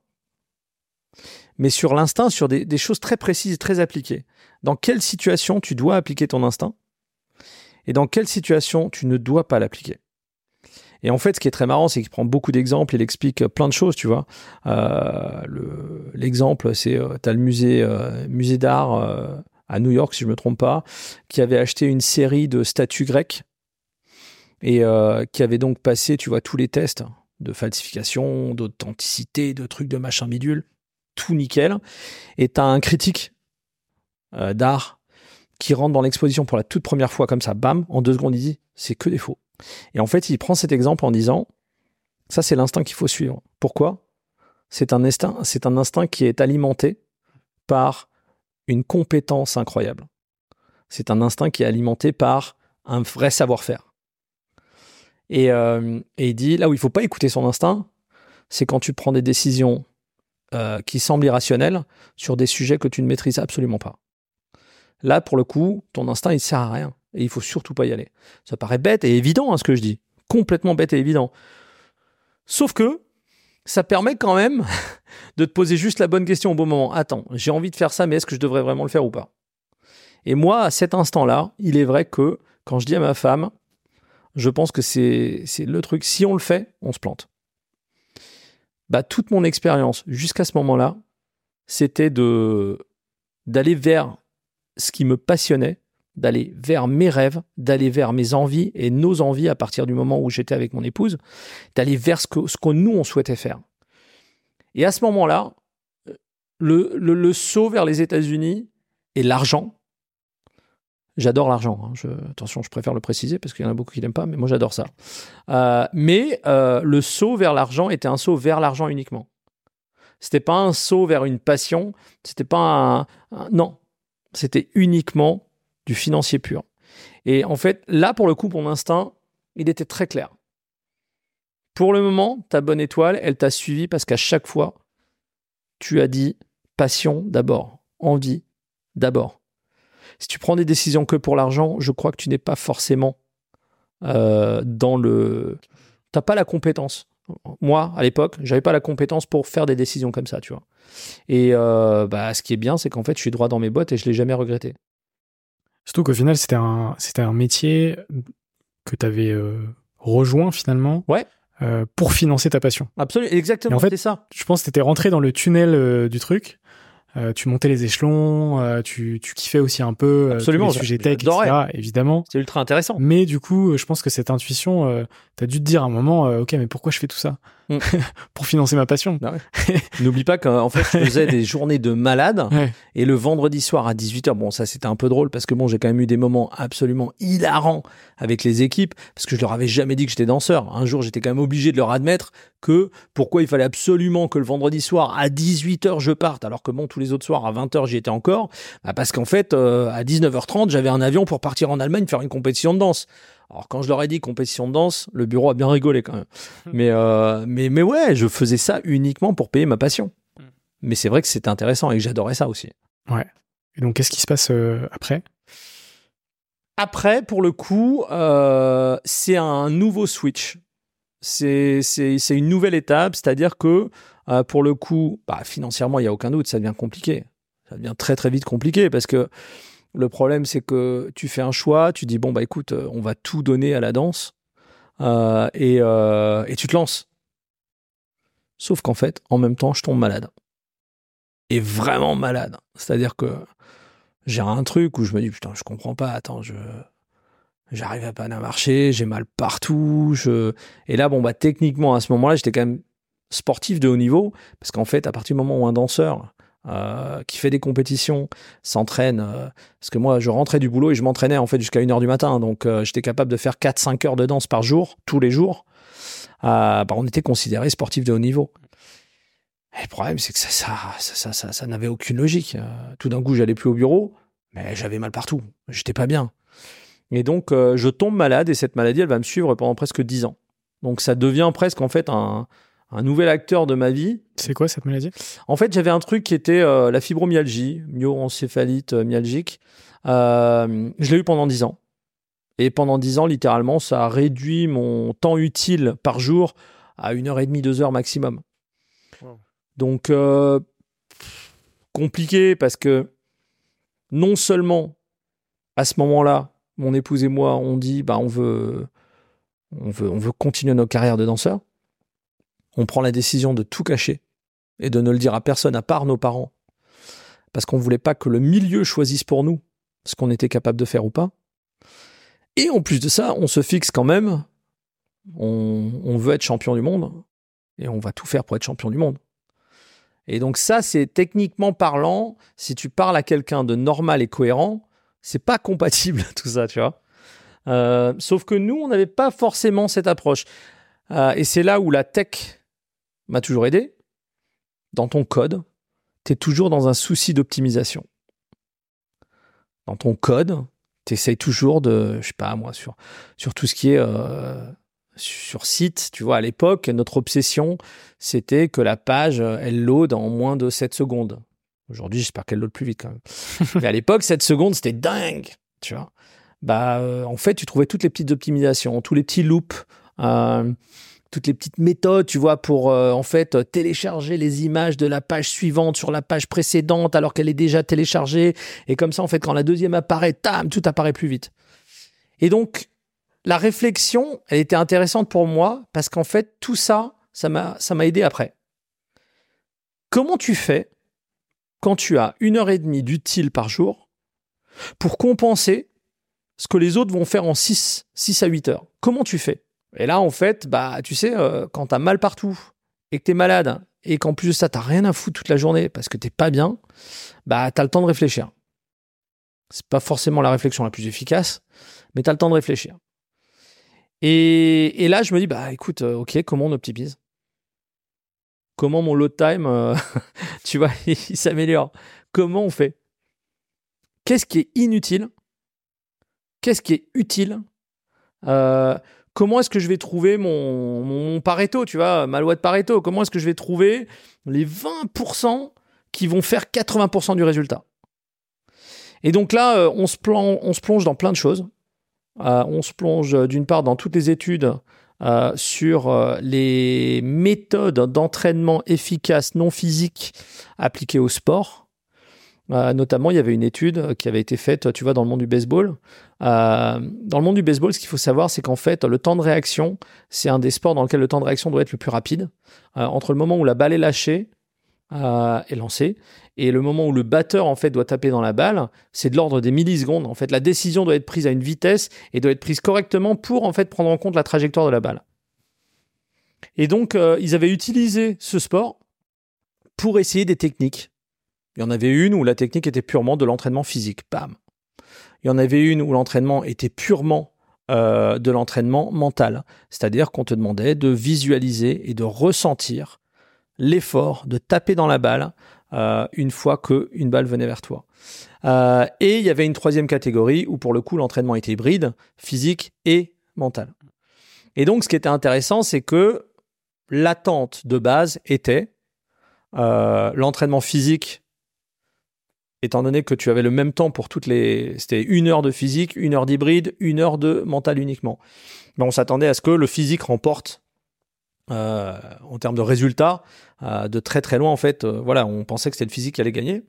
[SPEAKER 1] Mais sur l'instinct, sur des, choses très précises et très appliquées. Dans quelle situation tu dois appliquer ton instinct et dans quelle situation tu ne dois pas l'appliquer. Et en fait, ce qui est très marrant, c'est qu'il prend beaucoup d'exemples, il explique plein de choses, tu vois. Euh, le- L'exemple, c'est, euh, tu as le musée, euh, d'art euh, à New York, si je me trompe pas, qui avait acheté une série de statues grecques et euh, qui avait donc passé, tu vois, tous les tests de falsification, d'authenticité, de trucs de machin bidule, tout nickel. Et tu as un critique euh, d'art qui rentre dans l'exposition pour la toute première fois comme ça, bam, en deux secondes, il dit, c'est que des faux. Et en fait, il prend cet exemple en disant, ça c'est l'instinct qu'il faut suivre. Pourquoi? C'est un instinct, qui est alimenté par une compétence incroyable. C'est un instinct qui est alimenté par un vrai savoir-faire. Et, euh, et il dit, là où il faut pas écouter son instinct, c'est quand tu prends des décisions euh, qui semblent irrationnelles sur des sujets que tu ne maîtrises absolument pas. Là, pour le coup, ton instinct, il sert à rien. Et il faut surtout pas y aller. Ça paraît bête et évident, hein, ce que je dis. Complètement bête et évident. Sauf que ça permet quand même de te poser juste la bonne question au bon moment. Attends, j'ai envie de faire ça, mais est-ce que je devrais vraiment le faire ou pas? Et moi, à cet instant-là, il est vrai que quand je dis à ma femme, je pense que c'est le truc, si on le fait, on se plante. Bah, toute mon expérience jusqu'à ce moment-là, c'était d'aller vers ce qui me passionnait, d'aller vers mes rêves, d'aller vers mes envies et nos envies à partir du moment où j'étais avec mon épouse, d'aller vers ce que, ce que nous, on souhaitait faire. Et à ce moment-là, le, le, le saut vers les États-Unis et l'argent, j'adore l'argent, hein, attention, je préfère le préciser parce qu'il y en a beaucoup qui n'aiment pas, mais moi j'adore ça. Euh, mais euh, le saut vers l'argent était un saut vers l'argent uniquement. C'était pas un saut vers une passion, c'était pas un, un- non, c'était uniquement du financier pur. Et en fait, là, pour le coup, mon instinct, il était très clair. Pour le moment, ta bonne étoile, elle t'a suivi parce qu'à chaque fois, tu as dit passion d'abord, envie d'abord. Si tu prends des décisions que pour l'argent, je crois que tu n'es pas forcément euh, dans le. T'as pas la compétence. Moi, à l'époque, j'avais pas la compétence pour faire des décisions comme ça, tu vois. Et euh, bah, ce qui est bien, c'est qu'en fait, je suis droit dans mes bottes et je l'ai jamais regretté.
[SPEAKER 2] Surtout qu'au final, c'était un, c'était un métier que tu avais rejoint finalement
[SPEAKER 1] Ouais.
[SPEAKER 2] euh, pour financer ta passion.
[SPEAKER 1] Absolument, exactement,
[SPEAKER 2] en fait,
[SPEAKER 1] c'est ça.
[SPEAKER 2] Je pense que tu étais rentré dans le tunnel euh, du truc. Euh, tu montais les échelons, euh, tu, tu kiffais aussi un peu euh,
[SPEAKER 1] Absolument,
[SPEAKER 2] les sujets tech, etc. Évidemment.
[SPEAKER 1] C'est ultra intéressant.
[SPEAKER 2] Mais du coup, je pense que cette intuition, euh, t'as dû te dire à un moment, euh, ok, mais pourquoi je fais tout ça
[SPEAKER 1] Mm.
[SPEAKER 2] Pour financer ma passion.
[SPEAKER 1] N'oublie pas qu'en fait, je faisais des journées de malade.
[SPEAKER 2] Ouais.
[SPEAKER 1] Et le vendredi soir à 18h, bon, ça c'était un peu drôle parce que bon, j'ai quand même eu des moments absolument hilarants avec les équipes parce que je leur avais jamais dit que j'étais danseur. Un jour, j'étais quand même obligé de leur admettre que pourquoi il fallait absolument que le vendredi soir à 18h je parte alors que bon, tous les autres soirs à 20h j'y étais encore. Bah, parce qu'en fait, euh, à 19h30, j'avais un avion pour partir en Allemagne faire une compétition de danse. Alors quand je leur ai dit compétition de danse, le bureau a bien rigolé quand même. mais, euh, mais, mais ouais, je faisais ça uniquement pour payer ma passion. Mais c'est vrai que c'était intéressant et que j'adorais ça aussi.
[SPEAKER 2] Et donc, qu'est-ce qui se passe euh, après?
[SPEAKER 1] Après, pour le coup, euh, c'est un nouveau switch. C'est une nouvelle étape, c'est-à-dire que euh, pour le coup, bah, financièrement, il n'y a aucun doute, ça devient compliqué. Ça devient très très vite compliqué parce que le problème, c'est que tu fais un choix, tu dis, bon, bah écoute, on va tout donner à la danse euh, et, euh, et tu te lances. Sauf qu'en fait, en même temps, je tombe malade. Et vraiment malade. C'est-à-dire que j'ai un truc où je me dis, putain, je comprends pas, attends, je. J'arrive à peine à marcher, j'ai mal partout. Et là, bon, bah, techniquement, à ce moment-là, j'étais quand même sportif de haut niveau, parce qu'en fait, à partir du moment où un danseur euh, qui fait des compétitions s'entraîne, euh, parce que moi, je rentrais du boulot et je m'entraînais en fait jusqu'à 1h du matin, donc euh, j'étais capable de faire 4-5 heures de danse par jour, tous les jours, bah, on était considéré sportif de haut niveau. Et le problème, c'est que ça, ça, ça, ça, ça, n'avait aucune logique. Tout d'un coup, j'allais plus au bureau, mais j'avais mal partout. J'étais pas bien. Et donc, euh, je tombe malade et cette maladie, elle va me suivre pendant presque 10 ans. Donc, ça devient presque en fait un, un nouvel acteur de ma vie.
[SPEAKER 2] C'est quoi cette maladie?
[SPEAKER 1] En fait, j'avais un truc qui était euh, la fibromyalgie, myoencéphalite euh, myalgique. Euh, je l'ai eu pendant 10 ans. Et pendant 10 ans, littéralement, ça a réduit mon temps utile par jour à une heure et demie, deux heures maximum.
[SPEAKER 2] Wow.
[SPEAKER 1] Donc, euh, compliqué parce que non seulement à ce moment-là, mon épouse et moi, on dit, bah, on veut, on veut, on veut continuer nos carrières de danseurs. On prend la décision de tout cacher et de ne le dire à personne à part nos parents parce qu'on ne voulait pas que le milieu choisisse pour nous ce qu'on était capable de faire ou pas. Et en plus de ça, on se fixe quand même, on veut être champion du monde et on va tout faire pour être champion du monde. Et donc ça, c'est techniquement parlant, si tu parles à quelqu'un de normal et cohérent, c'est pas compatible tout ça, tu vois. Euh, sauf que nous, on n'avait pas forcément cette approche. Euh, et c'est là où la tech m'a toujours aidé. Dans ton code, tu es toujours dans un souci d'optimisation. Dans ton code, tu essayes toujours de, je sais pas moi, sur, tout ce qui est euh, sur site, tu vois, à l'époque, notre obsession, c'était que la page, elle load en moins de 7 secondes. Aujourd'hui, j'espère qu'elle load plus vite quand même. Mais à l'époque, 7 secondes, c'était dingue, tu vois. Bah, euh, en fait, tu trouvais toutes les petites optimisations, tous les petits loops, euh, toutes les petites méthodes, tu vois, pour euh, en fait télécharger les images de la page suivante sur la page précédente alors qu'elle est déjà téléchargée. Et comme ça, en fait, quand la deuxième apparaît, tam, tout apparaît plus vite. Et donc, la réflexion, elle était intéressante pour moi parce qu'en fait, tout ça, ça m'a aidé après. Comment tu fais quand tu as une heure et demie d'utile par jour pour compenser ce que les autres vont faire en 6, 6 à 8 heures Comment tu fais? Et là, en fait, bah, tu sais, euh, quand tu as mal partout et que tu es malade et qu'en plus de ça, tu rien à foutre toute la journée parce que t'es pas bien, bah, tu as le temps de réfléchir. C'est pas forcément la réflexion la plus efficace, mais tu as le temps de réfléchir. Et, là, je me dis, bah écoute, euh, ok, comment on optimise? Comment mon load time, euh, tu vois, il, s'améliore. Comment on fait? Qu'est-ce qui est inutile? Qu'est-ce qui est utile? Euh, Comment est-ce que je vais trouver mon, Pareto, tu vois, ma loi de Pareto? Comment est-ce que je vais trouver les 20% qui vont faire 80% du résultat? Et donc là, on se, on se plonge dans plein de choses. Euh, on se plonge euh, d'une part dans toutes les études euh, sur les méthodes d'entraînement efficaces non physiques appliquées au sport. notamment, il y avait une étude qui avait été faite, tu vois, dans le monde du baseball. dans le monde du baseball, ce qu'il faut savoir, c'est qu'en fait, le temps de réaction, c'est un des sports dans lequel le temps de réaction doit être le plus rapide. entre le moment où la balle est lâchée est lancée et le moment où le batteur en fait doit taper dans la balle, c'est de l'ordre des millisecondes. En fait, la décision doit être prise à une vitesse et doit être prise correctement pour en fait prendre en compte la trajectoire de la balle. Et donc, euh, ils avaient utilisé ce sport pour essayer des techniques. Il y en avait une où la technique était purement de l'entraînement physique. Bam. Il y en avait une où l'entraînement était purement euh, de l'entraînement mental. C'est-à-dire qu'on te demandait de visualiser et de ressentir l'effort de taper dans la balle euh, une fois qu'une balle venait vers toi. Euh, et il y avait une troisième catégorie où pour le coup l'entraînement était hybride, physique et mental. Et donc ce qui était intéressant, c'est que l'attente de base était euh, l'entraînement physique étant donné que tu avais le même temps pour toutes les. C'était une heure de physique, une heure d'hybride, une heure de mental uniquement. Mais on s'attendait à ce que le physique remporte euh, en termes de résultats, euh, de très très loin en fait. Euh, voilà, on pensait que c'était le physique qui allait gagner.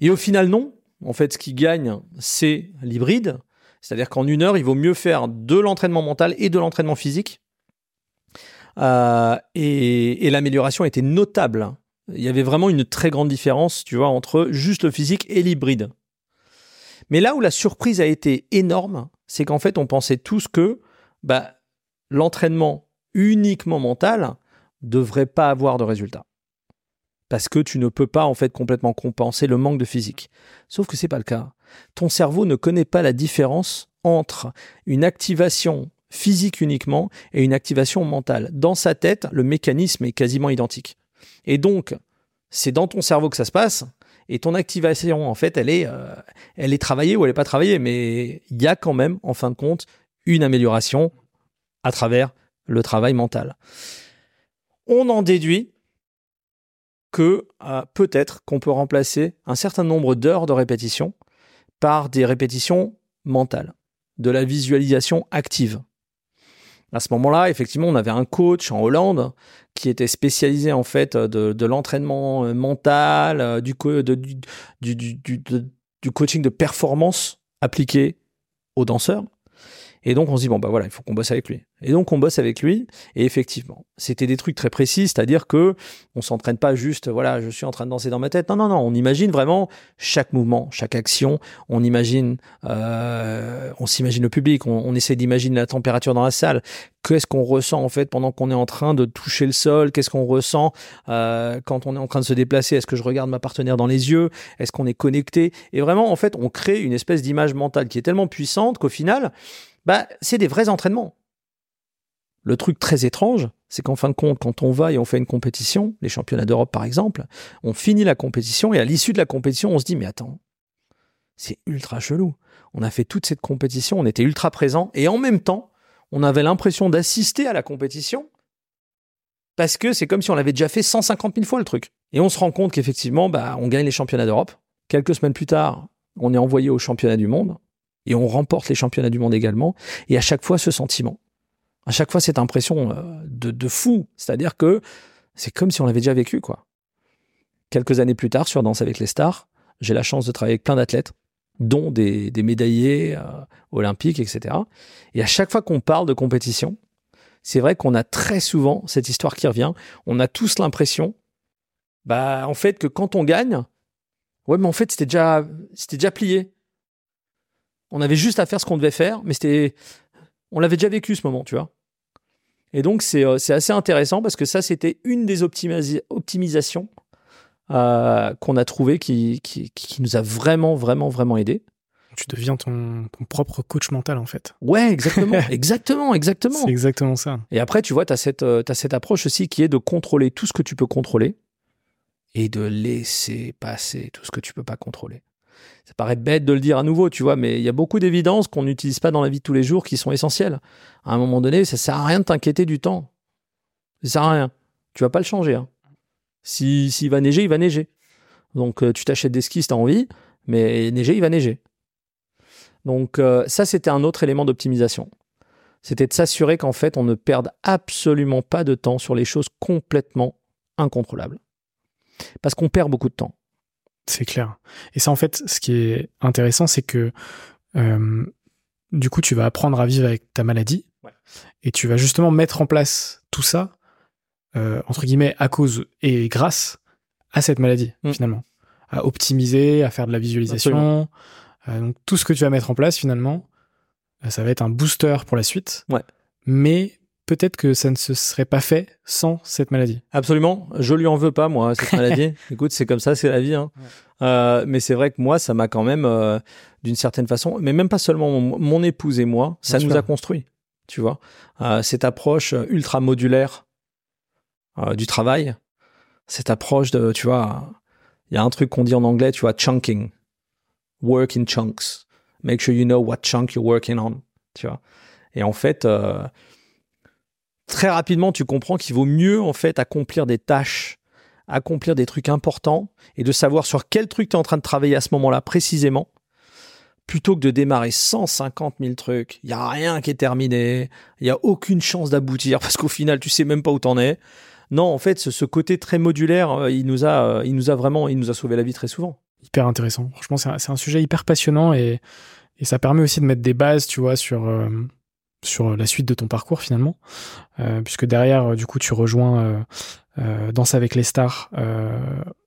[SPEAKER 1] Et au final, non. En fait, ce qui gagne, c'est l'hybride. C'est-à-dire qu'en une heure, il vaut mieux faire de l'entraînement mental et de l'entraînement physique. et, et l'amélioration était notable. Il y avait vraiment une très grande différence, tu vois, entre juste le physique et l'hybride. Mais là où la surprise a été énorme, c'est qu'en fait, on pensait tous que bah, l'entraînement uniquement mental devrait pas avoir de résultat. Parce que tu ne peux pas en fait complètement compenser le manque de physique. Sauf que c'est pas le cas. Ton cerveau ne connaît pas la différence entre une activation physique uniquement et une activation mentale. Dans sa tête, le mécanisme est quasiment identique. Et donc, c'est dans ton cerveau que ça se passe. Et ton activation, en fait, elle est, euh, elle est travaillée ou elle n'est pas travaillée. Mais il y a quand même, en fin de compte, une amélioration à travers le travail mental. On en déduit que euh, peut-être qu'on peut remplacer un certain nombre d'heures de répétition par des répétitions mentales, de la visualisation active. À ce moment-là, effectivement, on avait un coach en Hollande qui était spécialisé en fait de, l'entraînement mental, du coaching de performance appliqué aux danseurs. Et donc on se dit bon bah voilà, il faut qu'on bosse avec lui. Et donc on bosse avec lui. Et effectivement, c'était des trucs très précis, c'est-à-dire que on s'entraîne pas juste voilà, je suis en train de danser dans ma tête. Non non non, on imagine vraiment chaque mouvement, chaque action. On imagine, euh, on s'imagine le public. On, essaie d'imaginer la température dans la salle. Qu'est-ce qu'on ressent en fait pendant qu'on est en train de toucher le sol? Qu'est-ce qu'on ressent euh, quand on est en train de se déplacer? Est-ce que je regarde ma partenaire dans les yeux? Est-ce qu'on est connecté? Et vraiment, en fait, on crée une espèce d'image mentale qui est tellement puissante qu'au final, bah, c'est des vrais entraînements. Le truc très étrange, c'est qu'en fin de compte, quand on va et on fait une compétition, les championnats d'Europe par exemple, on finit la compétition et à l'issue de la compétition, on se dit mais attends, c'est ultra chelou. On a fait toute cette compétition, on était ultra présent et en même temps, on avait l'impression d'assister à la compétition parce que c'est comme si on avait déjà fait 150 000 fois le truc. Et on se rend compte qu'effectivement, bah, on gagne les championnats d'Europe. Quelques semaines plus tard, on est envoyé aux championnats du monde et on remporte les championnats du monde également. Et à chaque fois, ce sentiment, à chaque fois, cette impression euh, de, de fou, c'est-à-dire que c'est comme si on l'avait déjà vécu, quoi. Quelques années plus tard, sur Danse avec les stars, j'ai la chance de travailler avec plein d'athlètes, dont des, médaillés euh, olympiques, etc. Et à chaque fois qu'on parle de compétition, c'est vrai qu'on a très souvent cette histoire qui revient. On a tous l'impression, bah, en fait, que quand on gagne, ouais, mais en fait, c'était déjà, c'était déjà plié. On avait juste à faire ce qu'on devait faire, mais c'était, on l'avait déjà vécu ce moment, tu vois. Et donc, c'est, euh, assez intéressant parce que ça, c'était une des optimisations euh, qu'on a trouvées qui, qui, qui nous a vraiment, vraiment, vraiment aidé.
[SPEAKER 2] Tu deviens ton, ton propre coach mental, en fait.
[SPEAKER 1] Ouais, exactement, exactement, exactement.
[SPEAKER 2] C'est exactement ça.
[SPEAKER 1] Et après, tu vois, tu as cette, euh, cette approche aussi qui est de contrôler tout ce que tu peux contrôler et de laisser passer tout ce que tu peux pas contrôler. Ça paraît bête de le dire à nouveau, tu vois, mais il y a beaucoup d'évidences qu'on n'utilise pas dans la vie de tous les jours qui sont essentielles. À un moment donné, ça sert à rien de t'inquiéter du temps. Ça sert à rien. Tu vas pas le changer. Hein. Si, s'il va neiger, il va neiger. Donc, euh, tu t'achètes des skis si t'as envie, mais neiger, il va neiger. Donc, euh, ça, c'était un autre élément d'optimisation c'était de s'assurer qu'en fait, on ne perde absolument pas de temps sur les choses complètement incontrôlables. Parce qu'on perd beaucoup de temps.
[SPEAKER 2] C'est clair. Et ça, en fait, ce qui est intéressant, c'est que euh, du coup, tu vas apprendre à vivre avec ta maladie
[SPEAKER 1] Ouais.
[SPEAKER 2] et tu vas justement mettre en place tout ça, euh, entre guillemets, à cause et grâce à cette maladie,
[SPEAKER 1] Mm.
[SPEAKER 2] finalement. À optimiser, à faire de la visualisation. Euh, donc, tout ce que tu vas mettre en place, finalement, ça va être un booster pour la suite.
[SPEAKER 1] Ouais.
[SPEAKER 2] Mais peut-être que ça ne se serait pas fait sans cette maladie.
[SPEAKER 1] Absolument. Je lui en veux pas, moi, cette maladie. Écoute, c'est comme ça, c'est la vie. hein. Euh, mais c'est vrai que moi, ça m'a quand même, euh, d'une certaine façon, mais même pas seulement mon, mon épouse et moi, ça
[SPEAKER 2] Bien
[SPEAKER 1] nous
[SPEAKER 2] sûr.
[SPEAKER 1] a construit. Tu vois, Euh, cette approche ultra modulaire du travail, cette approche de, tu vois, il y a un truc qu'on dit en anglais, tu vois, chunking, work in chunks, make sure you know what chunk you're working on, tu vois. Et en fait, très rapidement, tu comprends qu'il vaut mieux en fait accomplir des tâches, accomplir des trucs importants et de savoir sur quel truc tu es en train de travailler à ce moment-là précisément, plutôt que de démarrer 150 000 trucs. Il y a rien qui est terminé, il y a aucune chance d'aboutir parce qu'au final, tu sais même pas où t'en es. Non, en fait, ce, côté très modulaire, euh, il nous a, euh, il nous a vraiment, il nous a sauvé la vie très souvent.
[SPEAKER 2] hyper intéressant. Franchement, c'est un, sujet hyper passionnant et, et ça permet aussi de mettre des bases, tu vois, sur, euh, sur la suite de ton parcours finalement. Euh, puisque derrière, euh, du coup, tu rejoins euh, Danse avec les stars.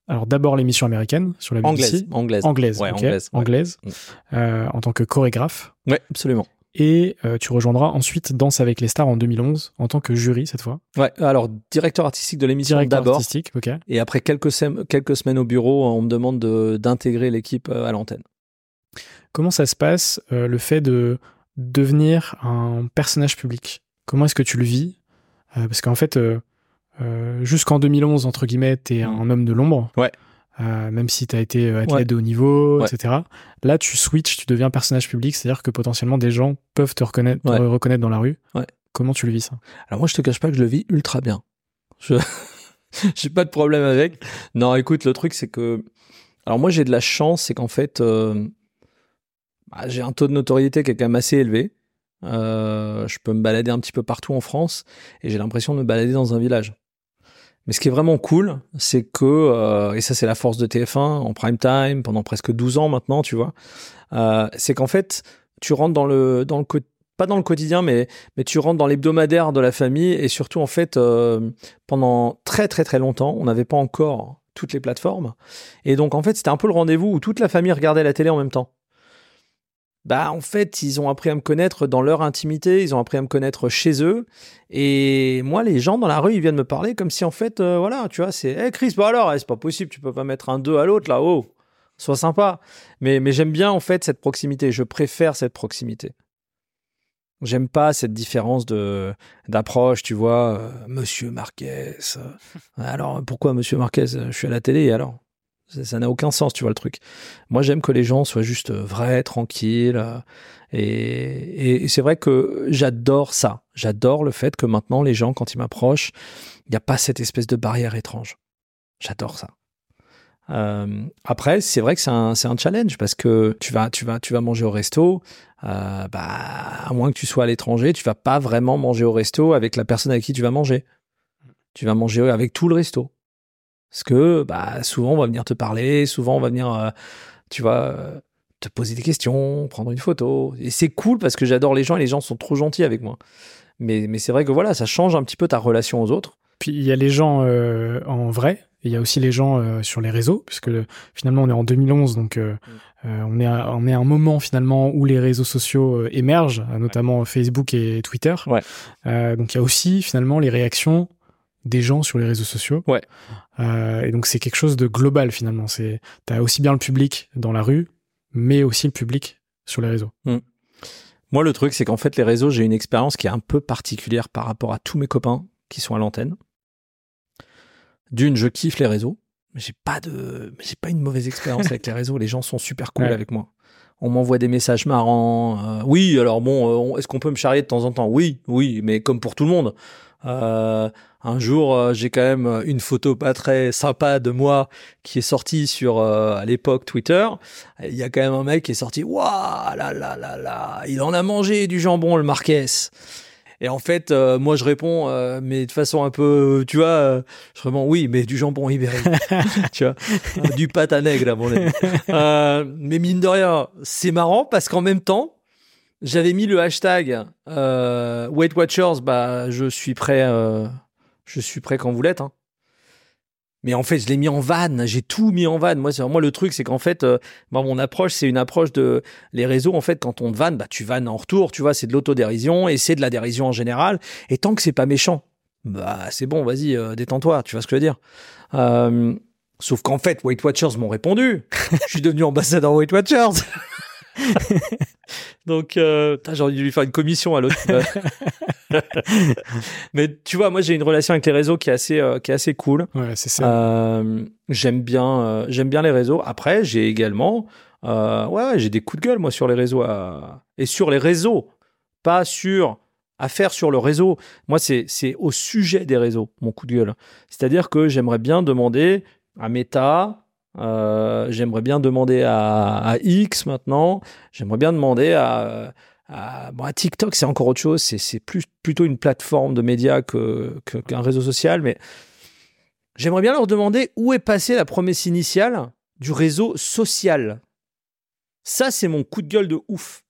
[SPEAKER 2] alors d'abord l'émission américaine sur la BBC.
[SPEAKER 1] Anglaise, anglaise.
[SPEAKER 2] Anglaise,
[SPEAKER 1] Ouais, anglaise, ouais.
[SPEAKER 2] anglaise,
[SPEAKER 1] Mm.
[SPEAKER 2] en tant que chorégraphe.
[SPEAKER 1] Ouais, absolument.
[SPEAKER 2] Et euh, tu rejoindras ensuite Danse avec les stars en 2011 en tant que jury cette fois.
[SPEAKER 1] Ouais, alors directeur artistique de l'émission
[SPEAKER 2] Directeur
[SPEAKER 1] d'abord,
[SPEAKER 2] artistique, ok.
[SPEAKER 1] et après quelques, sem- quelques semaines au bureau, on me demande de- d'intégrer l'équipe à l'antenne.
[SPEAKER 2] Comment ça se passe, euh, le fait de devenir un personnage public Comment est-ce que tu le vis? Euh, Parce qu'en fait, euh, euh, jusqu'en 2011, entre guillemets, t'es
[SPEAKER 1] Mm.
[SPEAKER 2] un homme de l'ombre.
[SPEAKER 1] Ouais.
[SPEAKER 2] Même si t'as été athlète
[SPEAKER 1] Ouais.
[SPEAKER 2] de haut niveau,
[SPEAKER 1] Ouais.
[SPEAKER 2] etc. Là, tu switches, tu deviens personnage public, c'est-à-dire que potentiellement des gens peuvent te reconnaître, te reconnaître dans la rue.
[SPEAKER 1] Ouais.
[SPEAKER 2] Comment tu le vis ça?
[SPEAKER 1] Alors moi, je te cache pas que je le vis ultra bien. Je j'ai pas de problème avec. Non, écoute, le truc c'est que alors moi j'ai de la chance, c'est qu'en fait euh, bah, j'ai un taux de notoriété qui est quand même assez élevé. Euh, je peux me balader un petit peu partout en France et j'ai l'impression de me balader dans un village. Mais ce qui est vraiment cool, c'est que, euh, et ça c'est la force de TF1 en prime time pendant presque 12 ans maintenant, tu vois, euh, c'est qu'en fait, tu rentres dans le, dans le pas dans le quotidien, mais, mais tu rentres dans l'hebdomadaire de la famille et surtout en fait, pendant très très très longtemps, on n'avait pas encore toutes les plateformes. Et donc en fait, c'était un peu le rendez-vous où toute la famille regardait la télé en même temps bah en fait ils ont appris à me connaître dans leur intimité, ils ont appris à me connaître chez eux. Et moi les gens dans la rue ils viennent me parler comme si en fait euh, voilà tu vois c'est hey Chris bah alors c'est pas possible tu peux pas mettre un 2 à l'autre là haut sois sympa. Mais mais j'aime bien en fait cette proximité. Je préfère cette proximité. J'aime pas cette différence de d'approche tu vois euh, Monsieur Marquez alors pourquoi Monsieur Marquez je suis à la télé alors? Ça n'a aucun sens, tu vois le truc. Moi, j'aime que les gens soient juste vrais, tranquilles. Euh, et, c'est vrai que j'adore ça. J'adore le fait que maintenant, les gens, quand ils m'approchent, il n'y a pas cette espèce de barrière étrange. J'adore ça. Euh, après, c'est vrai que c'est un, challenge parce que tu vas, manger au resto. Euh, bah, à moins que tu sois à l'étranger, tu vas pas vraiment manger au resto avec la personne avec qui tu vas manger. Tu vas manger avec tout le resto. Parce que bah, souvent, on va venir te parler, souvent, on va venir, euh, tu vois, euh, te poser des questions, prendre une photo. Et c'est cool parce que j'adore les gens et les gens sont trop gentils avec moi. Mais, mais c'est vrai que voilà, ça change un petit peu ta relation aux autres.
[SPEAKER 2] Puis il y a les gens euh, en vrai, il y a aussi les gens sur les réseaux, puisque finalement on est en 2011, donc mm. on, est à, on est à un moment finalement où les réseaux sociaux émergent, notamment Facebook et Twitter.
[SPEAKER 1] Ouais.
[SPEAKER 2] donc il y a aussi finalement les réactions des gens sur les réseaux sociaux.
[SPEAKER 1] Ouais.
[SPEAKER 2] Euh, et donc c'est quelque chose de global finalement. C'est t'as aussi bien le public dans la rue, mais aussi le public sur les réseaux.
[SPEAKER 1] Mm. Moi, le truc, c'est qu'en fait, les réseaux, j'ai une expérience qui est un peu particulière par rapport à tous mes copains qui sont à l'antenne. D'une, je kiffe les réseaux, mais j'ai pas de, j'ai pas une mauvaise expérience avec les réseaux. Les gens sont super cool avec moi. On m'envoie des messages marrants. Euh, oui, alors bon, euh, est-ce qu'on peut me charrier de temps en temps? Oui, oui, mais comme pour tout le monde. Euh, un jour, euh, j'ai quand même euh, une photo pas très sympa de moi qui est sortie sur à l'époque Twitter. Il y a quand même un mec qui est sorti. Waouh, là là là là, il en a mangé du jambon le Marquez. Et en fait, moi je réponds, mais de façon un peu, tu vois, je réponds oui, mais du jambon ibérique, tu vois, du pâte à nègre à mon avis. mais mine de rien, c'est marrant parce qu'en même temps, j'avais mis le hashtag euh, Weight Watchers, bah je suis prêt, euh, je suis prêt quand vous l'êtes. Hein. Mais en fait, je l'ai mis en vanne, j'ai tout mis en vanne. Moi, c'est moi le truc, c'est qu'en fait, euh, bah, mon approche, c'est une approche de les réseaux. En fait, quand on te vanne, bah tu vannes en retour, tu vois, c'est de l'autodérision et c'est de la dérision en général. Et tant que c'est pas méchant, bah c'est bon, vas-y, euh, détends-toi, tu vois ce que je veux dire. Euh, sauf qu'en fait, Weight Watchers m'ont répondu. je suis devenu ambassadeur Weight Watchers. Donc, euh, j'ai dû lui faire une commission à l'autre. Mais tu vois, moi, j'ai une relation avec les réseaux qui est assez, euh, qui est assez cool.
[SPEAKER 2] Ouais, c'est ça. Euh,
[SPEAKER 1] j'aime bien, euh, j'aime bien les réseaux. Après, j'ai également, ouais, j'ai des coups de gueule moi sur les réseaux et sur les réseaux, pas sur à faire sur le réseau. Moi, c'est c'est au sujet des réseaux mon coup de gueule. C'est-à-dire que j'aimerais bien demander à Meta, euh, j'aimerais bien demander à, X maintenant. J'aimerais bien demander à, bon, TikTok, c'est encore autre chose. C'est plus plutôt une plateforme de médias que qu'un réseau social. Mais j'aimerais bien leur demander où est passée la promesse initiale du réseau social. Ça, c'est mon coup de gueule de ouf.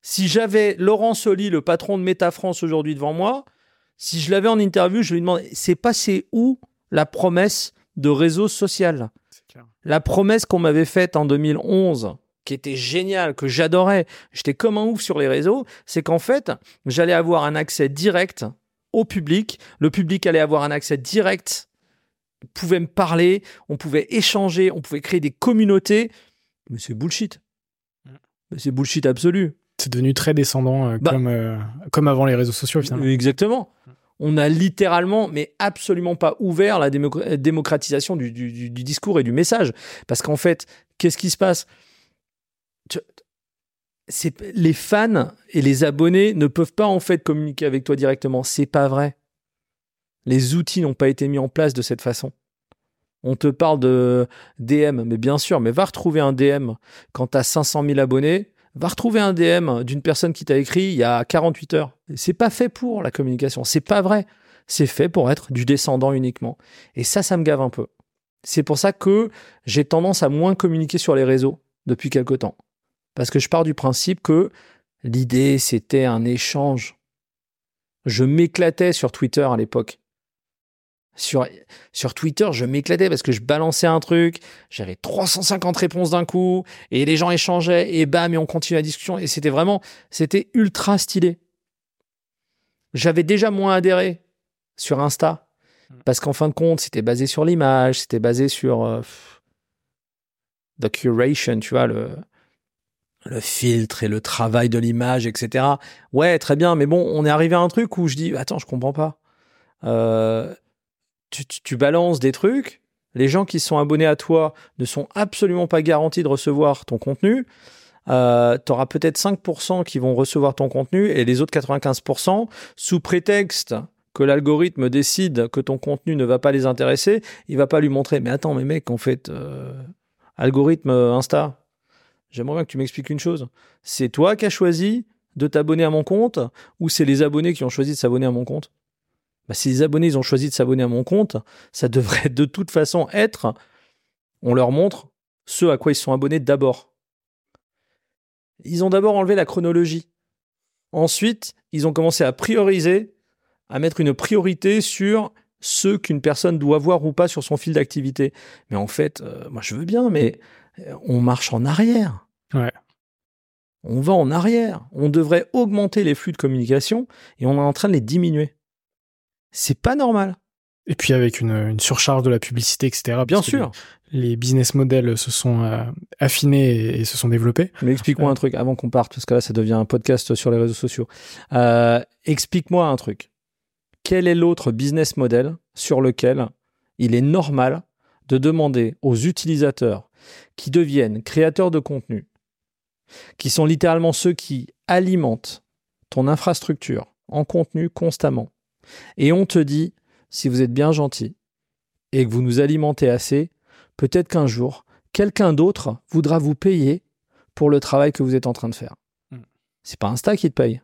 [SPEAKER 1] Si j'avais Laurent Soli, le patron de Meta France aujourd'hui devant moi, si je l'avais en interview, je lui demandais c'est passé où la promesse de réseau social. La promesse qu'on m'avait faite en 2011, qui était géniale, que j'adorais, j'étais comme un ouf sur les réseaux, c'est qu'en fait, j'allais avoir un accès direct au public, le public allait avoir un accès direct, pouvait me parler, on pouvait échanger, on pouvait créer des communautés. Mais c'est bullshit. Mais c'est bullshit absolu.
[SPEAKER 2] C'est devenu très descendant, euh, bah comme, euh, comme avant les réseaux sociaux, finalement.
[SPEAKER 1] Exactement on a littéralement, mais absolument pas ouvert la démocratisation du, discours et du message. Parce qu'en fait, qu'est-ce qui se passe? Les fans et les abonnés ne peuvent pas en fait communiquer avec toi directement. C'est pas vrai. Les outils n'ont pas été mis en place de cette façon. On te parle de DM, mais bien sûr, mais va retrouver un DM quand tu as 500 000 abonnés Va retrouver un DM d'une personne qui t'a écrit il y a 48 heures. C'est pas fait pour la communication. C'est pas vrai. C'est fait pour être du descendant uniquement. Et ça, ça me gave un peu. C'est pour ça que j'ai tendance à moins communiquer sur les réseaux depuis quelque temps. Parce que je pars du principe que l'idée, c'était un échange. Je m'éclatais sur Twitter à l'époque. Sur, sur Twitter, je m'éclatais parce que je balançais un truc, j'avais 350 réponses d'un coup, et les gens échangeaient, et bam, et on continue la discussion, et c'était vraiment, c'était ultra stylé. J'avais déjà moins adhéré sur Insta, hmm. parce qu'en fin de compte, c'était basé sur l'image, c'était basé sur euh, the curation, tu vois, le, le filtre et le travail de l'image, etc. Ouais, très bien, mais bon, on est arrivé à un truc où je dis, attends, je comprends pas. Euh, tu, balances des trucs, les gens qui sont abonnés à toi ne sont absolument pas garantis de recevoir ton contenu. Euh, tu auras peut-être 5% qui vont recevoir ton contenu et les autres 95%, sous prétexte que l'algorithme décide que ton contenu ne va pas les intéresser, il va pas lui montrer. Mais attends, mais mec, en fait, euh, algorithme Insta, j'aimerais bien que tu m'expliques une chose. C'est toi qui as choisi de t'abonner à mon compte ou c'est les abonnés qui ont choisi de s'abonner à mon compte? Bah, si les abonnés ils ont choisi de s'abonner à mon compte, ça devrait de toute façon être, on leur montre ce à quoi ils sont abonnés d'abord. Ils ont d'abord enlevé la chronologie. Ensuite, ils ont commencé à prioriser, à mettre une priorité sur ce qu'une personne doit voir ou pas sur son fil d'activité. Mais en fait, euh, moi je veux bien, mais euh, on marche en arrière.
[SPEAKER 2] Ouais.
[SPEAKER 1] On va en arrière. On devrait augmenter les flux de communication et on est en train de les diminuer c'est pas normal.
[SPEAKER 2] Et puis avec une, surcharge de la publicité, etc.
[SPEAKER 1] Bien sûr.
[SPEAKER 2] Les, business models se sont euh, affinés et, se sont développés.
[SPEAKER 1] Mais explique-moi un truc avant qu'on parte, parce que là, ça devient un podcast sur les réseaux sociaux. Euh, explique-moi un truc. Quel est l'autre business model sur lequel il est normal de demander aux utilisateurs qui deviennent créateurs de contenu, qui sont littéralement ceux qui alimentent ton infrastructure en contenu constamment, et on te dit, si vous êtes bien gentil et que vous nous alimentez assez, peut-être qu'un jour, quelqu'un d'autre voudra vous payer pour le travail que vous êtes en train de faire. Hmm. C'est pas Insta qui te paye.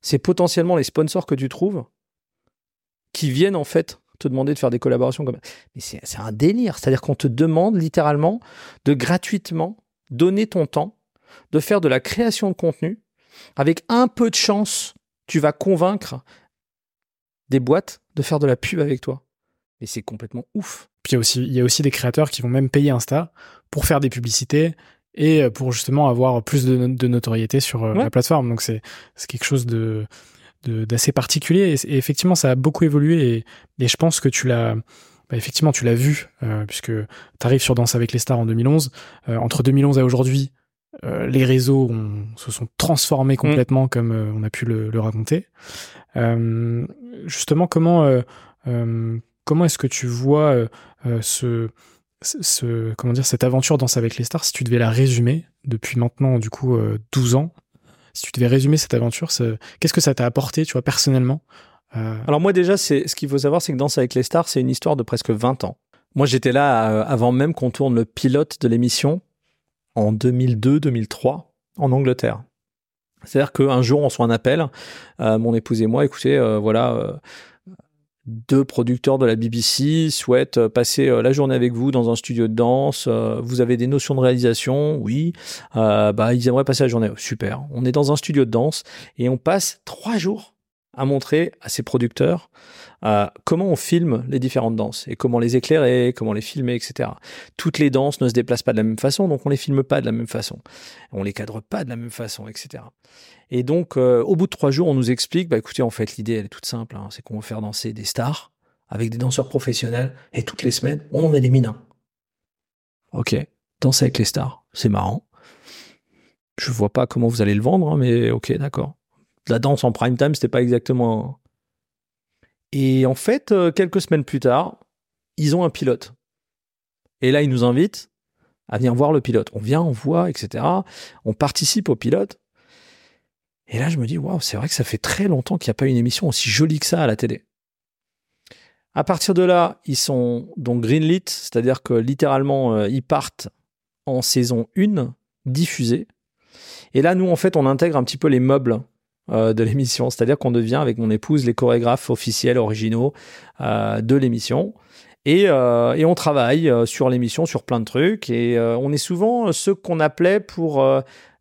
[SPEAKER 1] C'est potentiellement les sponsors que tu trouves qui viennent en fait te demander de faire des collaborations comme Mais c'est un délire. C'est-à-dire qu'on te demande littéralement de gratuitement donner ton temps, de faire de la création de contenu. Avec un peu de chance, tu vas convaincre des boîtes de faire de la pub avec toi. Et c'est complètement ouf.
[SPEAKER 2] Puis il y, a aussi, il y a aussi des créateurs qui vont même payer Insta pour faire des publicités et euh, pour justement avoir plus de, notoriété sur euh, la plateforme. Donc c'est quelque chose de d'assez particulier et, effectivement ça a beaucoup évolué et, et je pense que tu l'as bah, effectivement tu l'as vu euh, puisque tu arrives sur Danse avec les stars en 2011 entre 2011 et aujourd'hui les réseaux se sont transformés complètement comme on a pu le, le raconter justement, comment, euh, euh, comment est-ce que tu vois euh, ce, comment dire, cette aventure Danse avec les stars, si tu devais la résumer depuis maintenant, du coup, 12 ans, si tu devais résumer cette aventure, qu'est-ce que ça t'a apporté, tu vois, personnellement?
[SPEAKER 1] Alors moi déjà, ce qu'il faut savoir, c'est que Danse avec les stars, c'est une histoire de presque 20 ans. Moi, j'étais là avant même qu'on tourne le pilote de l'émission en 2002-2003 en Angleterre. C'est-à-dire qu'un jour, on reçoit un appel, euh, mon épouse et moi, écoutez, euh, voilà, euh, deux producteurs de la BBC souhaitent passer la journée avec vous dans un studio de danse. vous avez des notions de réalisation, oui. bah, ils aimeraient passer la journée. Super. On est dans un studio de danse et on passe trois jours à montrer à ces producteurs comment on filme les différentes danses et comment les éclairer, comment les filmer, etc. Toutes les danses ne se déplacent pas de la même façon, donc on les filme pas de la même façon, on les cadre pas de la même façon, etc. Et donc, euh, au bout de trois jours, on nous explique, bah écoutez, en fait, l'idée elle est toute simple, hein, c'est qu'on va faire danser des stars avec des danseurs professionnels et toutes les semaines, on en élimine un. Ok, danser avec les stars, c'est marrant. Je vois pas comment vous allez le vendre, hein, mais ok, d'accord. La danse en prime time, c'était pas exactement et en fait, euh, quelques semaines plus tard, ils ont un pilote. Et là, ils nous invitent à venir voir le pilote. On vient, on voit, etc. On participe au pilote. Et là, je me dis, waouh, c'est vrai que ça fait très longtemps qu'il n'y a pas une émission aussi jolie que ça à la télé. À partir de là, ils sont donc greenlit, c'est-à-dire que littéralement, euh, ils partent en saison 1, diffusée. Et là, nous, en fait, on intègre un petit peu les meubles euh, de l'émission, c'est-à-dire qu'on devient avec mon épouse les chorégraphes officiels originaux euh, de l'émission. Et, euh, et, on travaille sur l'émission, sur plein de trucs. Et on est souvent ceux qu'on appelait pour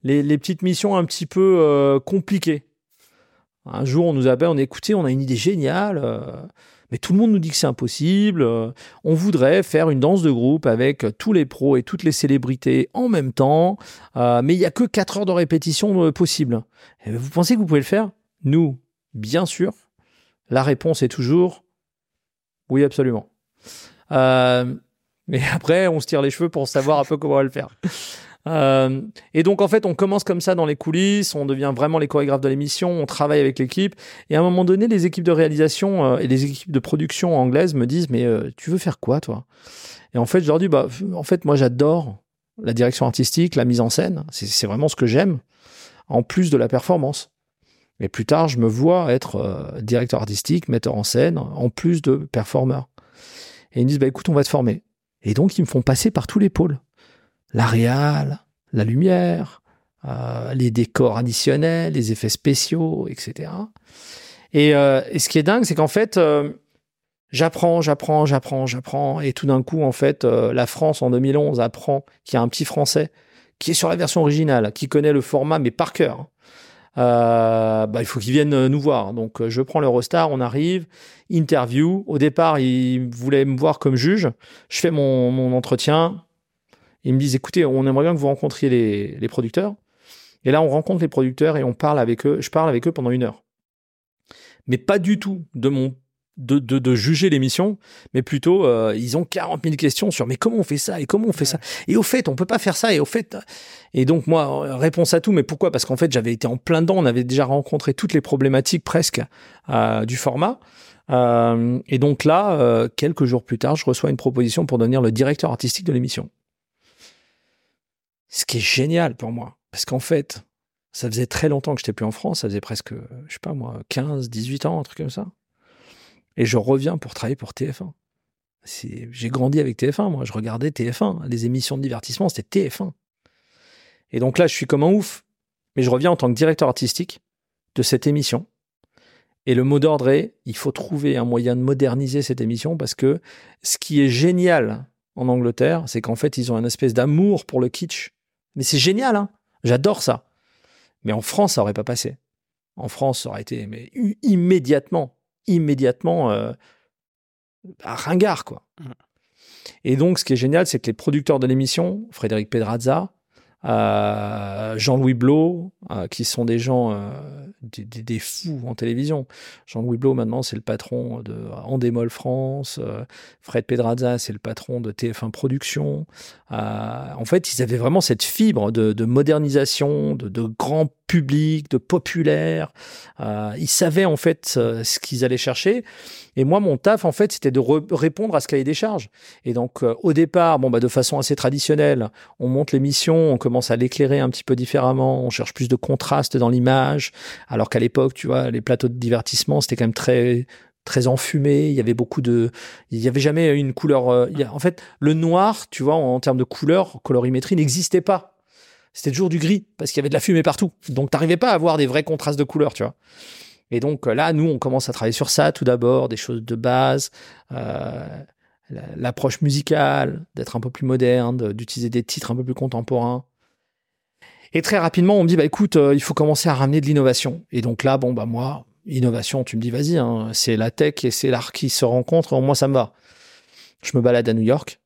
[SPEAKER 1] les, petites missions un petit peu compliquées. Un jour, on nous appelle, on écoutait, on a une idée géniale mais tout le monde nous dit que c'est impossible. Euh, on voudrait faire une danse de groupe avec tous les pros et toutes les célébrités en même temps, euh, mais il n'y a que 4 heures de répétition euh, possible. vous pensez que vous pouvez le faire? Nous, bien sûr. La réponse est toujours oui, absolument. mais après, on se tire les cheveux pour savoir un peu comment on va le faire. Euh, et donc en fait, on commence comme ça dans les coulisses, on devient vraiment les chorégraphes de l'émission, on travaille avec l'équipe. Et à un moment donné, les équipes de réalisation euh, et les équipes de production anglaises me disent mais euh, tu veux faire quoi toi? Et en fait, je leur dis bah en fait moi j'adore la direction artistique, la mise en scène, c'est vraiment ce que j'aime, en plus de la performance. Mais plus tard, je me vois être directeur artistique, metteur en scène, en plus de performeur. Et ils me disent bah écoute, on va te former. Et donc ils me font passer par tous les pôles la réal, la lumière, euh, les décors additionnels, les effets spéciaux, etc. Euh, et, ce qui est dingue, c'est qu'en fait, euh, j'apprends, j'apprends, j'apprends, j'apprends, et tout d'un coup, en fait, la France en 2011 apprend qu'il y a un petit Français qui est sur la version originale, qui connaît le format mais par cœur. bah, il faut qu'il vienne nous voir. Donc, je prends l'Eurostar, on arrive, interview. Au départ, il voulait me voir comme juge. Je fais mon, mon entretien. Ils me disent, écoutez, on aimerait bien que vous rencontriez les, producteurs. Et là, on rencontre les producteurs et on parle avec eux. Je parle avec eux pendant une heure. Mais pas du tout de mon de, de, juger l'émission, mais plutôt euh, ils ont 40 000 questions sur mais comment on fait ça et comment on fait ça? Et au fait on peut pas faire ça et au fait et donc moi réponse à tout mais pourquoi? Parce qu'en fait j'avais été en plein dedans on avait déjà rencontré toutes les problématiques presque euh, du format euh, et donc là quelques jours plus tard je reçois une proposition pour devenir le directeur artistique de l'émission ce qui est génial pour moi. Parce qu'en fait, ça faisait très longtemps que j'étais plus en France, ça faisait presque, je sais pas moi, 15, 18 ans, un truc comme ça. Et je reviens pour travailler pour TF1. J'ai grandi avec TF1, moi, je regardais TF1. Les émissions de divertissement, c'était TF1. Et donc là, je suis comme un ouf. Mais je reviens en tant que directeur artistique de cette émission. Et le mot d'ordre est, il faut trouver un moyen de moderniser cette émission parce que ce qui est génial en Angleterre, c'est qu'en fait, ils ont une espèce d'amour pour le kitsch mais c'est génial, hein J'adore ça. Mais en France, ça aurait pas passé. En France, ça aurait été mais immédiatement, immédiatement euh, à ringard, quoi. Mmh. Et donc, ce qui est génial, c'est que les producteurs de l'émission, Frédéric Pedrazza, euh, Jean-Louis Blo, euh, qui sont des gens, euh, des, fous en télévision. Jean-Louis Blo, maintenant, c'est le patron de Andémol France. Fred Pedrazza, c'est le patron de TF1 Productions. en fait, ils avaient vraiment cette fibre de, modernisation, de, de, grand public, de populaire. ils savaient, en fait, ce qu'ils allaient chercher. Et moi, mon taf, en fait, c'était de répondre à ce cahier des charges. Et donc, euh, au départ, bon, bah, de façon assez traditionnelle, on monte l'émission, on commence à l'éclairer un petit peu différemment, on cherche plus de contraste dans l'image, alors qu'à l'époque, tu vois, les plateaux de divertissement, c'était quand même très très enfumé, il y avait beaucoup de il y avait jamais une couleur euh, en fait le noir, tu vois, en, termes de couleur, colorimétrie n'existait pas. C'était toujours du gris parce qu'il y avait de la fumée partout. Donc t'arrivais pas à avoir des vrais contrastes de couleurs, tu vois. Et donc euh, là, nous, on commence à travailler sur ça tout d'abord, des choses de base, euh, l'approche musicale, d'être un peu plus moderne, d'utiliser des titres un peu plus contemporains. Et très rapidement, on me dit, bah écoute, euh, il faut commencer à ramener de l'innovation. Et donc là, bon, bah moi, innovation, tu me dis, vas-y, hein, c'est la tech et c'est l'art qui se rencontrent, moi, ça me va. Je me balade à New York.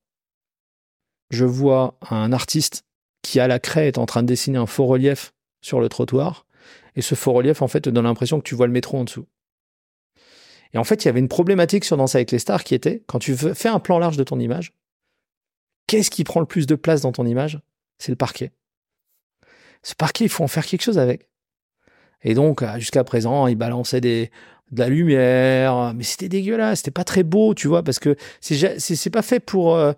[SPEAKER 1] Je vois un artiste qui, à la craie, est en train de dessiner un faux relief sur le trottoir. Et ce faux relief, en fait, te donne l'impression que tu vois le métro en dessous. Et en fait, il y avait une problématique sur Danse avec les stars qui était, quand tu fais un plan large de ton image, qu'est-ce qui prend le plus de place dans ton image? C'est le parquet. Ce parquet, il faut en faire quelque chose avec. Et donc, euh, jusqu'à présent, il balançait des, de la lumière, mais c'était dégueulasse, c'était pas très beau, tu vois, parce que c'est pas fait pour euh,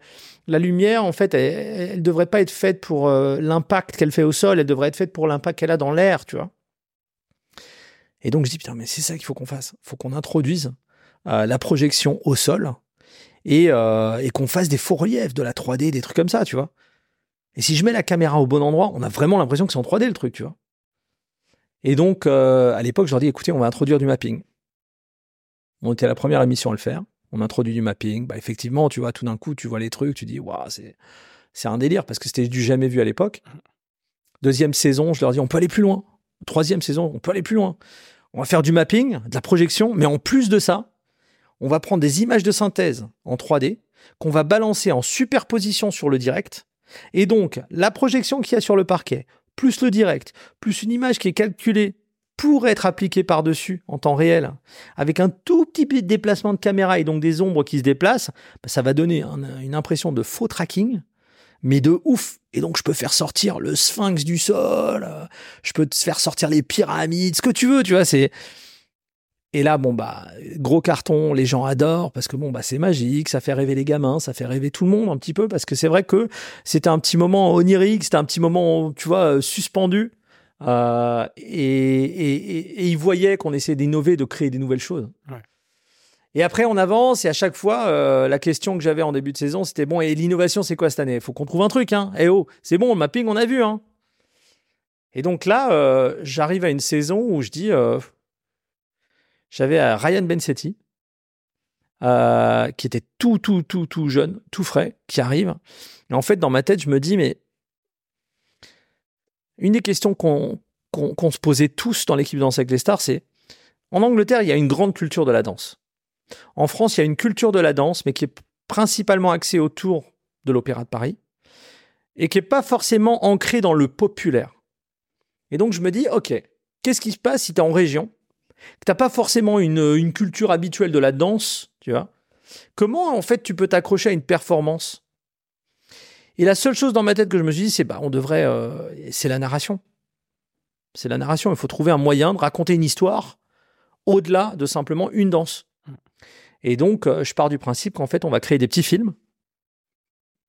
[SPEAKER 1] la lumière. En fait, elle, elle, devrait pas être faite pour euh, l'impact qu'elle fait au sol, elle devrait être faite pour l'impact qu'elle a dans l'air, tu vois. Et donc je dis putain, mais c'est ça qu'il faut qu'on fasse. Il faut qu'on introduise euh, la projection au sol et, euh, et qu'on fasse des faux reliefs, de la 3D, des trucs comme ça, tu vois. Et si je mets la caméra au bon endroit, on a vraiment l'impression que c'est en 3D le truc, tu vois. Et donc, à l'époque, je leur dis, écoutez, on va introduire du mapping. On était la première émission à le faire. On introduit du mapping. Bah, effectivement, tu vois, tout d'un coup, tu vois les trucs, tu dis, waouh, c'est, c'est un délire parce que c'était du jamais vu à l'époque. Deuxième saison, je leur dis, on peut aller plus loin. Troisième saison, on peut aller plus loin. On va faire du mapping, de la projection, mais en plus de ça, on va prendre des images de synthèse en 3D qu'on va balancer en superposition sur le direct. Et donc, la projection qu'il y a sur le parquet, plus le direct, plus une image qui est calculée pour être appliquée par-dessus en temps réel, avec un tout petit peu de déplacement de caméra et donc des ombres qui se déplacent, bah, ça va donner une impression de faux tracking, mais de ouf. Et donc je peux faire sortir le sphinx du sol, euh, je peux te faire sortir les pyramides, ce que tu veux, tu vois, c'est... Et là, bon, bah, gros carton, les gens adorent parce que bon, bah, c'est magique, ça fait rêver les gamins, ça fait rêver tout le monde un petit peu parce que c'est vrai que c'était un petit moment onirique, c'était un petit moment, tu vois, euh, suspendu. Euh, et, et, et, ils voyaient qu'on essayait d'innover, de créer des nouvelles choses. Et après, on avance et à chaque fois, euh, la question que j'avais en début de saison, c'était bon, et l'innovation, c'est quoi cette année? Il faut qu'on trouve un truc, hein. Eh oh, c'est bon, le mapping, on a vu, hein. Et donc là, euh, j'arrive à une saison où je dis, j'avais Ryan Bensetti, qui était tout, tout, tout, tout jeune, tout frais, qui arrive. Et en fait, dans ma tête, je me dis, mais une des questions qu'on se posait tous dans l'équipe Danse avec les stars, c'est en Angleterre, il y a une grande culture de la danse. En France, il y a une culture de la danse, mais qui est principalement axée autour de l'Opéra de Paris et qui n'est pas forcément ancrée dans le populaire. Et donc, je me dis, OK, qu'est-ce qui se passe si tu es en région que t'as pas forcément une, une, culture habituelle de la danse, tu vois? Comment en fait tu peux t'accrocher à une performance? Et la seule chose dans ma tête que je me suis dit, c'est bah on devrait, euh, c'est la narration. C'est la narration. Il faut trouver un moyen de raconter une histoire au-delà de simplement une danse. Et donc, euh, je pars du principe qu'en fait, on va créer des petits films,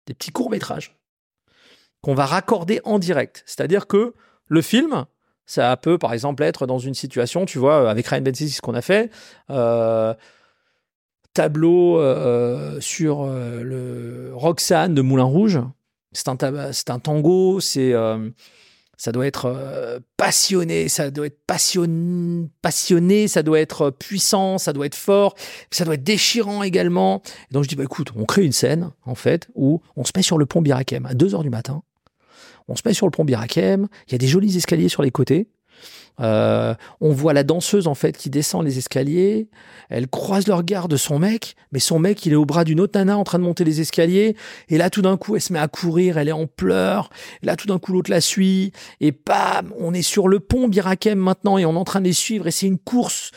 [SPEAKER 1] des petits courts métrages qu'on va raccorder en direct. C'est-à-dire que le film, ça peut, par exemple, être dans une situation, tu vois, avec Ryan Benzies, ce qu'on a fait, euh, tableau sur le Roxane de Moulin Rouge. C'est un, tango, c'est, ça doit être passionné, ça doit être passion, passionné, ça doit être puissant, ça doit être fort, ça doit être déchirant également. Donc je dis, bah écoute, on crée une scène, en fait, où on se met sur le pont Birakem à 2 heures du matin on se met sur le pont Birakem, il y a des jolis escaliers sur les côtés. Euh, on voit la danseuse en fait qui descend les escaliers. Elle croise le regard de son mec, mais son mec il est au bras d'une autre nana en train de monter les escaliers. Et là tout d'un coup elle se met à courir, elle est en pleurs. Là tout d'un coup l'autre la suit. Et bam, on est sur le pont Birakem maintenant et on est en train de les suivre. Et c'est une course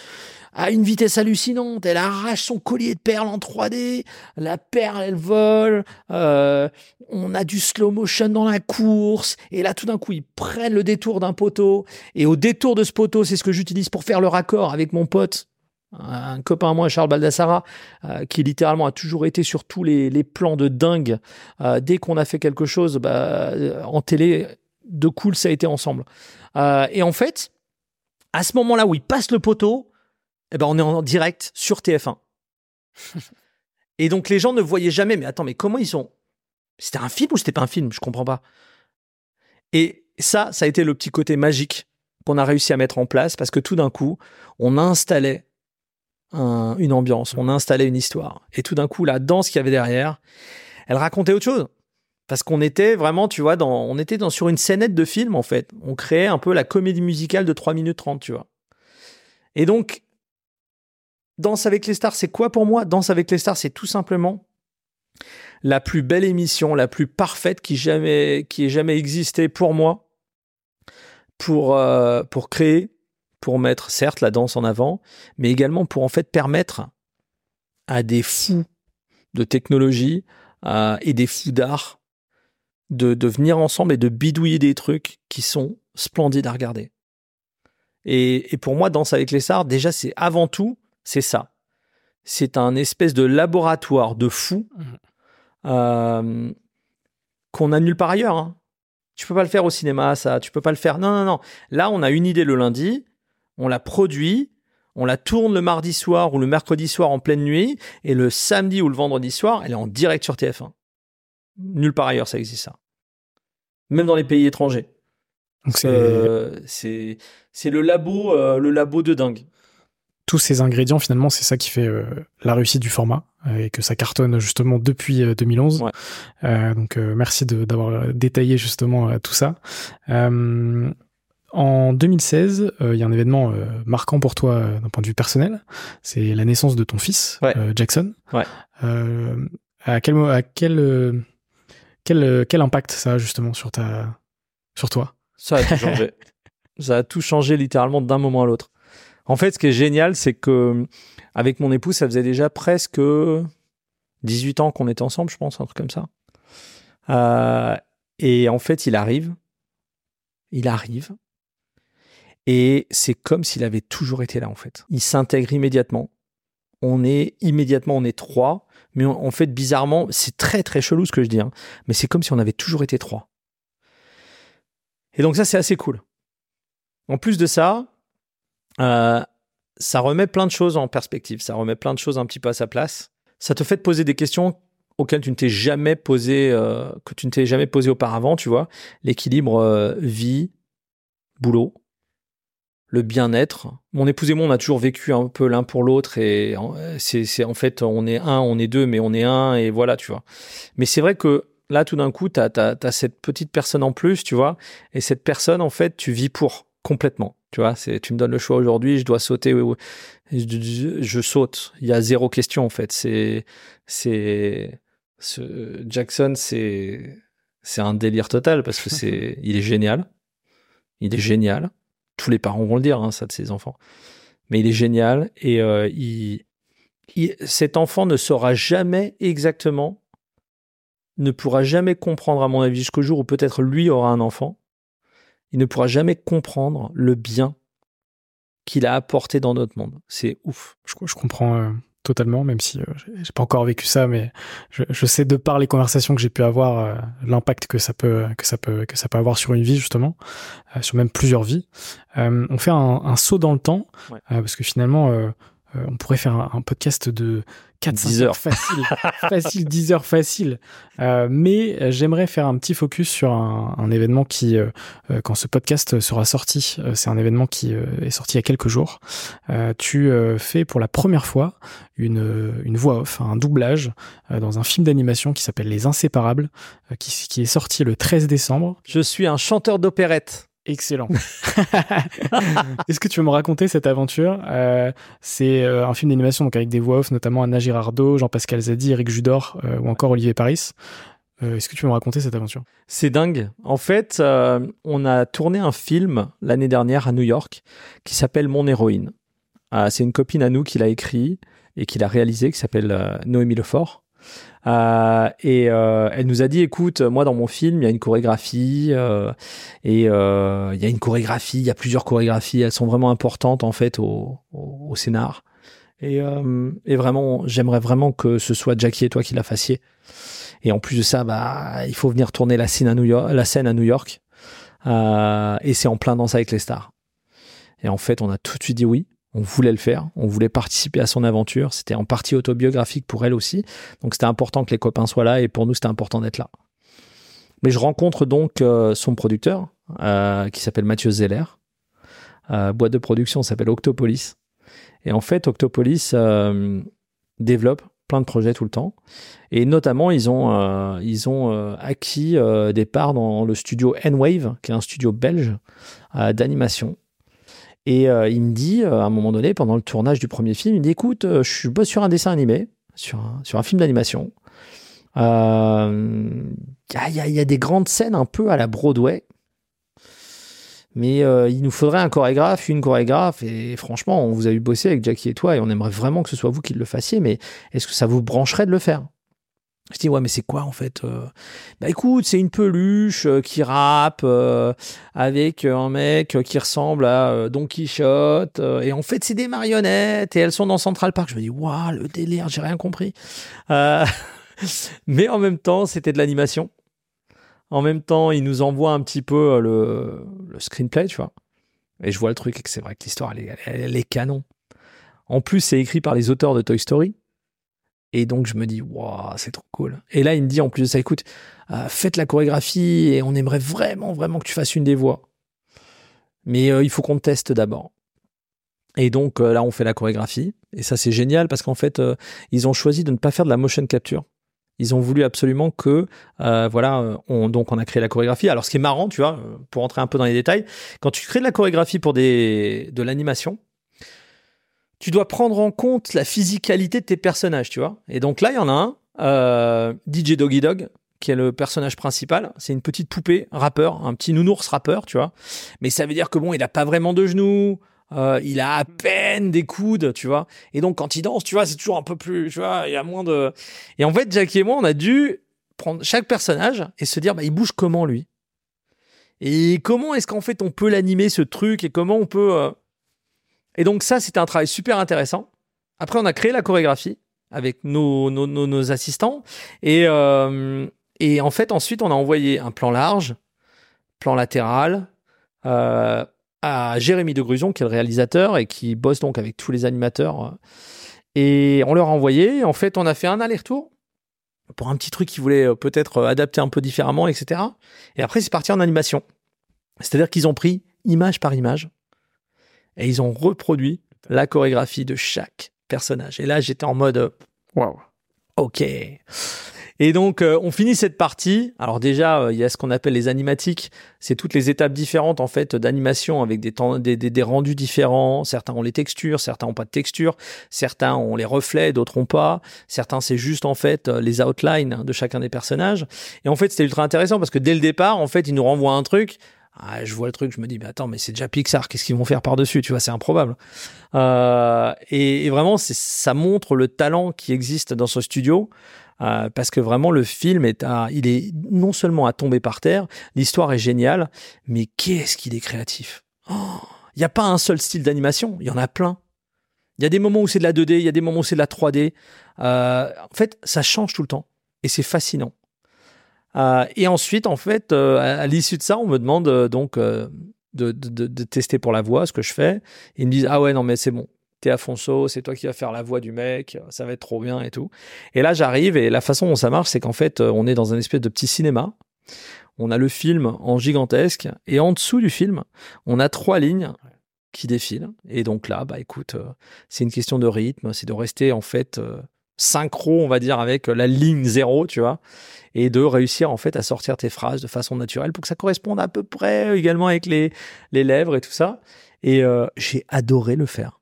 [SPEAKER 1] à une vitesse hallucinante. Elle arrache son collier de perles en 3D. La perle, elle vole. Euh, on a du slow motion dans la course. Et là, tout d'un coup, ils prennent le détour d'un poteau. Et au détour de ce poteau, c'est ce que j'utilise pour faire le raccord avec mon pote. Un copain à moi, Charles Baldassara, euh, qui littéralement a toujours été sur tous les, plans de dingue. Euh, dès qu'on a fait quelque chose bah, en télé, de cool, ça a été ensemble. et en fait, à ce moment-là où il passe le poteau, eh ben on est en direct sur TF1. et donc les gens ne voyaient jamais, mais attends, mais comment ils sont C'était un film ou c'était pas un film? Je comprends pas. Et ça, ça a été le petit côté magique qu'on a réussi à mettre en place parce que tout d'un coup, on installait une ambiance, on installait une histoire. Et tout d'un coup, la danse qu'il y avait derrière, elle racontait autre chose. Parce qu'on était vraiment, tu vois, dans, on était dans, sur une scénette de film, en fait. On créait un peu la comédie musicale de 3 minutes 30, tu vois. Et donc, Danse avec les stars, c'est quoi pour moi? Danse avec les stars, c'est tout simplement la plus belle émission, la plus parfaite qui ait jamais existé pour moi, pour euh, pour créer, pour mettre certes la danse en avant, mais également pour en fait permettre à des fous de technologie et des fous d'art de, de venir ensemble et de bidouiller des trucs qui sont splendides à regarder. Et, et pour moi, Danse avec les stars, déjà, c'est avant tout c'est ça. C'est un espèce de laboratoire de fous mmh. euh, qu'on a nulle part ailleurs. Hein. Tu peux pas le faire au cinéma, ça. Tu peux pas le faire. Non, non, non. Là, on a une idée le lundi, on la produit, on la tourne le mardi soir ou le mercredi soir en pleine nuit, et le samedi ou le vendredi soir, elle est en direct sur TF1. Nulle part ailleurs, ça existe ça. même dans les pays étrangers.
[SPEAKER 2] Donc c'est
[SPEAKER 1] Euh, c'est le labo euh, le labo de dingue.
[SPEAKER 2] Tous ces ingrédients finalement, c'est ça qui fait euh, la réussite du format euh, et que ça cartonne justement depuis euh, 2011.
[SPEAKER 1] Ouais.
[SPEAKER 2] Euh, donc euh, merci de- d'avoir détaillé justement tout ça. En 2016, euh, il y a un événement marquant pour toi d'un point de vue personnel. C'est la naissance de ton fils,
[SPEAKER 1] Ouais.
[SPEAKER 2] Jackson.
[SPEAKER 1] Ouais.
[SPEAKER 2] À quel mo- à quel quel quel impact ça a justement sur ta sur toi?
[SPEAKER 1] Ça a tout changé. ça a tout changé littéralement d'un moment à l'autre. En fait, ce qui est génial, c'est que avec mon épouse, ça faisait déjà presque 18 ans qu'on était ensemble, je pense, un truc comme ça. Euh, et en fait, il arrive. Il arrive. Et c'est comme s'il avait toujours été là, en fait. Il s'intègre immédiatement. On est immédiatement, on est trois. Mais en en fait, bizarrement, c'est très très chelou ce que je dis. hein, mais c'est comme si on avait toujours été trois. Et donc ça, c'est assez cool. En plus de ça, euh, ça remet plein de choses en perspective. Ça remet plein de choses un petit peu à sa place. Ça te fait te poser des questions auxquelles tu ne t'es jamais posé, euh, que tu ne t'es jamais posé auparavant, tu vois. L'équilibre euh, vie, boulot, le bien-être. Mon épouse et moi, on a toujours vécu un peu l'un pour l'autre et c'est, c'est en fait, on est un, on est deux, mais on est un et voilà, tu vois. Mais c'est vrai que là, tout d'un coup, tu as, cette petite personne en plus, tu vois, et cette personne, en fait, tu vis pour complètement. Tu vois, c'est, tu me donnes le choix aujourd'hui, je dois sauter, ou- je, je- je saute. Il y a zéro question, en fait. C'est, c'est, ce Jackson, c'est, c'est un délire total parce que c'est, il est génial. Il est génial. Tous les parents vont le dire, hein, ça, de ses enfants. Mais il est génial et euh, il, il- cet enfant ne saura jamais exactement, ne pourra jamais comprendre, à mon avis, jusqu'au jour où peut-être lui aura un enfant. Il ne pourra jamais comprendre le bien qu'il a apporté dans notre monde. C'est ouf.
[SPEAKER 2] je, je comprends euh, totalement, même si euh, j'ai pas encore vécu ça, mais je, je sais de par les conversations que j'ai pu avoir euh, l'impact que ça peut que ça peut que ça peut avoir sur une vie justement, euh, sur même plusieurs vies. On fait un, un saut dans le temps
[SPEAKER 1] Ouais.
[SPEAKER 2] parce que finalement euh, on pourrait faire un, un podcast de 4
[SPEAKER 1] 10
[SPEAKER 2] 5 heures facile, facile 10 heures facile. Euh, mais euh, j'aimerais faire un petit focus sur un, un événement qui, euh, quand ce podcast sera sorti, c'est un événement qui est sorti il y a quelques jours. Tu fais pour la première fois une, une voix off, un doublage dans un film d'animation qui s'appelle Les Inséparables, qui, qui est sorti le 13 décembre.
[SPEAKER 1] Je suis un chanteur d'opérette.
[SPEAKER 2] Excellent. Est-ce que tu veux me raconter cette aventure? Euh, C'est euh, un film d'animation donc avec des voix off, notamment Anna Girardot, Jean-Pascal Zadi, Eric Judor euh, ou encore Olivier Paris. Est-ce que tu veux me raconter cette aventure?
[SPEAKER 1] C'est dingue. En fait, on a tourné un film l'année dernière à New York qui s'appelle Mon héroïne. C'est une copine à nous qui l'a écrit et qui l'a réalisé, qui s'appelle Noémie Lefort. Euh, et euh, elle nous a dit, écoute, moi dans mon film, il y a une chorégraphie euh, et il y a une chorégraphie, il y a plusieurs chorégraphies, elles sont vraiment importantes en fait au, au, scénar. Et, vraiment, j'aimerais vraiment que ce soit Jackie et toi qui la fassiez. Et en plus de ça, bah, il faut venir tourner la scène à New York. La scène à New York. Et c'est en plein danse avec les stars. Et en fait, on a tout de suite dit oui. On voulait le faire. On voulait participer à son aventure. C'était en partie autobiographique pour elle aussi. Donc c'était important que les copains soient là. Et pour nous, c'était important d'être là. Mais je rencontre donc euh, son producteur, euh, qui s'appelle Mathieu Zeller. Euh, boîte de production s'appelle Octopolis. Et en fait, Octopolis développe plein de projets tout le temps. Et notamment, ils ont, ils ont acquis des parts dans le studio N-Wave, qui est un studio belge d'animation. Et euh, il me dit, euh, à un moment donné, pendant le tournage du premier film, il me dit, écoute, euh, je bosse sur un dessin animé, sur un, sur un film d'animation. Euh, Il y, a, il y y a des grandes scènes un peu à la Broadway. Mais euh, il nous faudrait un chorégraphe, une chorégraphe, et franchement, on vous a eu bosser avec Jackie et toi, et on aimerait vraiment que ce soit vous qui le fassiez, mais est-ce que ça vous brancherait de le faire? Je dis, ouais, mais c'est quoi en fait euh? Bah écoute, c'est une peluche euh, qui rappe euh, avec un mec qui ressemble à Don Quichotte, et en fait, c'est des marionnettes, et elles sont dans Central Park. Je me dis, waouh, le délire, j'ai rien compris. Mais en même temps, c'était de l'animation. En même temps, il nous envoie un petit peu le, le screenplay, tu vois. Et je vois le truc et que c'est vrai que l'histoire, elle est canon. En plus, c'est écrit par les auteurs de Toy Story. Et donc je me dis, waouh, c'est trop cool. Et là, il me dit en plus de ça, écoute, euh, faites la chorégraphie et on aimerait vraiment, vraiment que tu fasses une des voix. Mais euh, il faut qu'on teste d'abord. Et donc euh, là, on fait la chorégraphie. Et ça, c'est génial parce qu'en fait, ils ont choisi de ne pas faire de la motion capture. Ils ont voulu absolument que, voilà, on, donc on a créé la chorégraphie. Alors, ce qui est marrant, tu vois, pour entrer un peu dans les détails, quand tu crées de la chorégraphie pour des, de l'animation, tu dois prendre en compte la physicalité de tes personnages, tu vois. Et donc là, il y en a un, euh, DJ Doggy Dog, qui est le personnage principal. C'est une petite poupée rappeur, un petit nounours rappeur, tu vois. Mais ça veut dire que bon, il a pas vraiment de genoux. Euh, il a à peine des coudes, tu vois. Et donc quand il danse, tu vois, c'est toujours un peu plus, tu vois, il y a moins de. Et en fait, Jackie et moi, on a dû prendre chaque personnage et se dire, bah, il bouge comment lui? Et comment est-ce qu'en fait on peut l'animer ce truc? Et comment on peut euh, et donc ça, c'était un travail super intéressant. Après, on a créé la chorégraphie avec nos, nos, assistants. Et, euh, et en fait, ensuite, on a envoyé un plan large, plan latéral, euh, à Jérémy de Gruson, qui est le réalisateur et qui bosse donc avec tous les animateurs. Et on leur a envoyé. En fait, on a fait un aller-retour pour un petit truc qu'ils voulaient euh, peut-être adapter un peu différemment, etc. Et après, c'est parti en animation. C'est-à-dire qu'ils ont pris image par image et ils ont reproduit la chorégraphie de chaque personnage. Et là, j'étais en mode euh, waouh. Ok. Et donc, euh, on finit cette partie. Alors déjà, euh, il y a ce qu'on appelle les animatiques. C'est toutes les étapes différentes en fait d'animation avec des, temps, des, des, rendus différents. Certains ont les textures, certains ont pas de texture, certains ont les reflets, d'autres ont pas. Certains c'est juste en fait les outlines de chacun des personnages. Et en fait, c'était ultra intéressant parce que dès le départ, en fait, ils nous renvoient un truc. Ah, je vois le truc, je me dis, mais attends, mais c'est déjà Pixar, qu'est-ce qu'ils vont faire par-dessus Tu vois, c'est improbable. Euh, et, vraiment, ça montre le talent qui existe dans ce studio. Euh, parce que vraiment le film est à, il est non seulement à tomber par terre, l'histoire est géniale, mais qu'est-ce qu'il est créatif. Il oh, n'y a pas un seul style d'animation, il y en a plein. Il y a des moments où c'est de la 2D, il y a des moments où c'est de la 3D. Euh, en fait, ça change tout le temps et c'est fascinant. Euh, et ensuite, en fait, euh, à, l'issue de ça, on me demande euh, donc de, tester pour la voix, ce que je fais. Ils me disent ah ouais non mais c'est bon, t'es Afonso, c'est toi qui vas faire la voix du mec, ça va être trop bien et tout. Et là j'arrive et la façon dont ça marche, c'est qu'en fait on est dans un espèce de petit cinéma. On a le film en gigantesque et en dessous du film, on a trois lignes qui défilent. Et donc là, bah écoute, c'est une question de rythme, c'est de rester en fait synchro, on va dire, avec la ligne zéro, tu vois et de réussir en fait à sortir tes phrases de façon naturelle pour que ça corresponde à peu près également avec les, les lèvres et tout ça. Et euh, j'ai adoré le faire.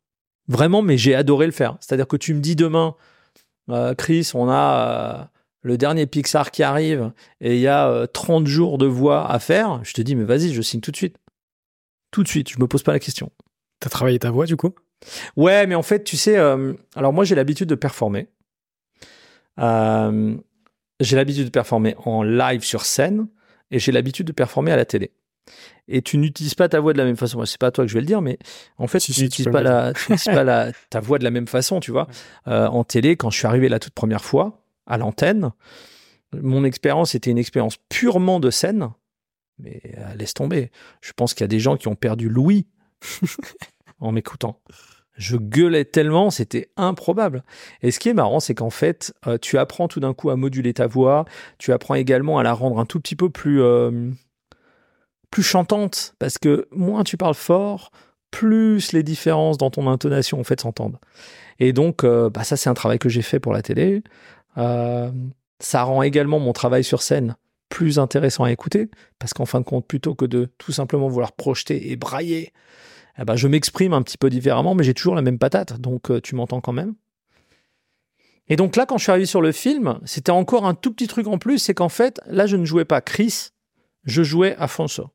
[SPEAKER 1] Vraiment, mais j'ai adoré le faire. C'est-à-dire que tu me dis demain, euh, Chris, on a euh, le dernier Pixar qui arrive et il y a 30 jours de voix à faire. Je te dis, mais vas-y, je signe tout de suite. Tout de suite, je me pose pas la question.
[SPEAKER 2] T'as travaillé ta voix du coup?
[SPEAKER 1] Ouais, mais en fait, tu sais, alors moi j'ai l'habitude de performer. Euh, j'ai l'habitude de performer en live sur scène et j'ai l'habitude de performer à la télé. Et tu n'utilises pas ta voix de la même façon. C'est pas à toi que je vais le dire, mais en fait, tu n'utilises pas, la, pas la, ta voix de la même façon, tu vois. Euh, en télé, quand je suis arrivé la toute première fois à l'antenne, mon expérience était une expérience purement de scène. Mais euh, laisse tomber. Je pense qu'il y a des gens qui ont perdu l'ouïe en m'écoutant je gueulais tellement, c'était improbable. Et ce qui est marrant, c'est qu'en fait, euh, tu apprends tout d'un coup à moduler ta voix, tu apprends également à la rendre un tout petit peu plus, euh, plus chantante, parce que moins tu parles fort, plus les différences dans ton intonation en fait s'entendent. Et donc, euh, bah, ça c'est un travail que j'ai fait pour la télé. ça rend également mon travail sur scène plus intéressant à écouter, parce qu'en fin de compte, plutôt que de tout simplement vouloir projeter et brailler eh ben, je m'exprime un petit peu différemment, mais j'ai toujours la même patate, donc euh, tu m'entends quand même. Et donc là, quand je suis arrivé sur le film, c'était encore un tout petit truc en plus, c'est qu'en fait, là, je ne jouais pas Chris, je jouais Afonso.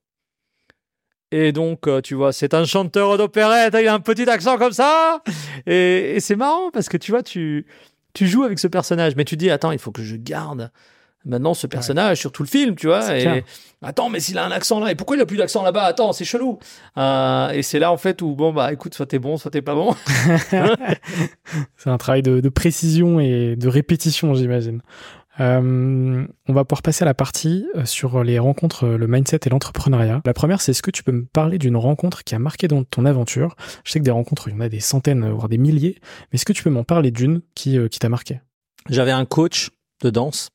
[SPEAKER 1] Et donc, euh, tu vois, c'est un chanteur d'opérette, il un petit accent comme ça. Et, et c'est marrant parce que tu vois, tu, tu joues avec ce personnage, mais tu dis, attends, il faut que je garde maintenant ce personnage sur tout le film, tu vois. Et attends, mais s'il a un accent là, et pourquoi il a plus d'accent là-bas? Attends, c'est chelou. Euh, et c'est là en fait où bon bah écoute, soit t'es bon, soit t'es pas bon.
[SPEAKER 2] c'est un travail de, précision et de répétition, j'imagine. Euh, on va pouvoir passer à la partie euh, sur les rencontres, le mindset et l'entrepreneuriat. La première, c'est est-ce que tu peux me parler d'une rencontre qui a marqué dans ton aventure? Je sais que des rencontres, il y en a des centaines, voire des milliers, mais est-ce que tu peux m'en parler d'une qui, qui t'a marqué?
[SPEAKER 1] J'avais un coach de danse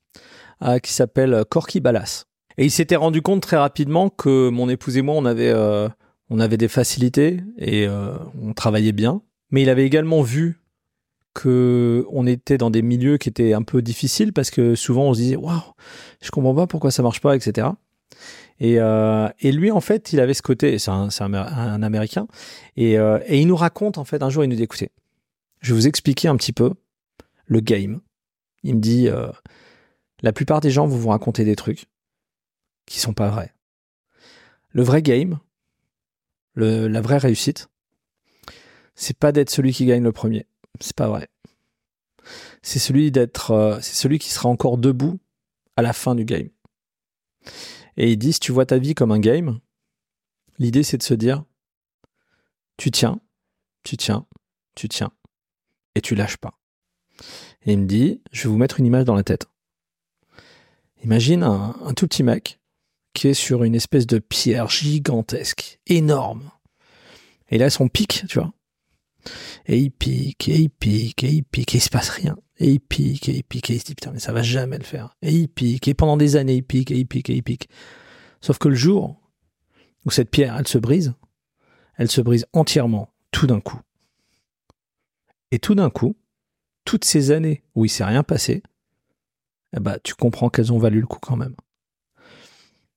[SPEAKER 1] qui s'appelle Corky Ballas. Et il s'était rendu compte très rapidement que mon épouse et moi, on avait, euh, on avait des facilités et euh, on travaillait bien. Mais il avait également vu que on était dans des milieux qui étaient un peu difficiles parce que souvent on se disait waouh, je comprends pas pourquoi ça marche pas, etc. Et, euh, et lui, en fait, il avait ce côté, c'est un, Américain, et, euh, et il nous raconte, en fait, un jour, il nous dit, écoutez, je vais vous expliquer un petit peu le game. Il me dit, euh, la plupart des gens vont vous raconter des trucs qui sont pas vrais. Le vrai game, la vraie réussite, c'est pas d'être celui qui gagne le premier. C'est pas vrai. C'est celui d'être, euh, c'est celui qui sera encore debout à la fin du game. Et il dit, si tu vois ta vie comme un game, l'idée c'est de se dire, tu tiens, tu tiens, tu tiens, et tu lâches pas. Et il me dit, je vais vous mettre une image dans la tête. Imagine un, tout petit mec qui est sur une espèce de pierre gigantesque, énorme. Et là, son pic, tu vois. Et il pique, et il pique, et il pique, et il se passe rien. Et il pique, et il pique, et il se dit putain, mais ça va jamais le faire. Et il pique, et pendant des années, il pique, et il pique, et il pique. Sauf que le jour où cette pierre, elle se brise, elle se brise entièrement, tout d'un coup. Et tout d'un coup, toutes ces années où il s'est rien passé, eh ben, tu comprends qu'elles ont valu le coup quand même.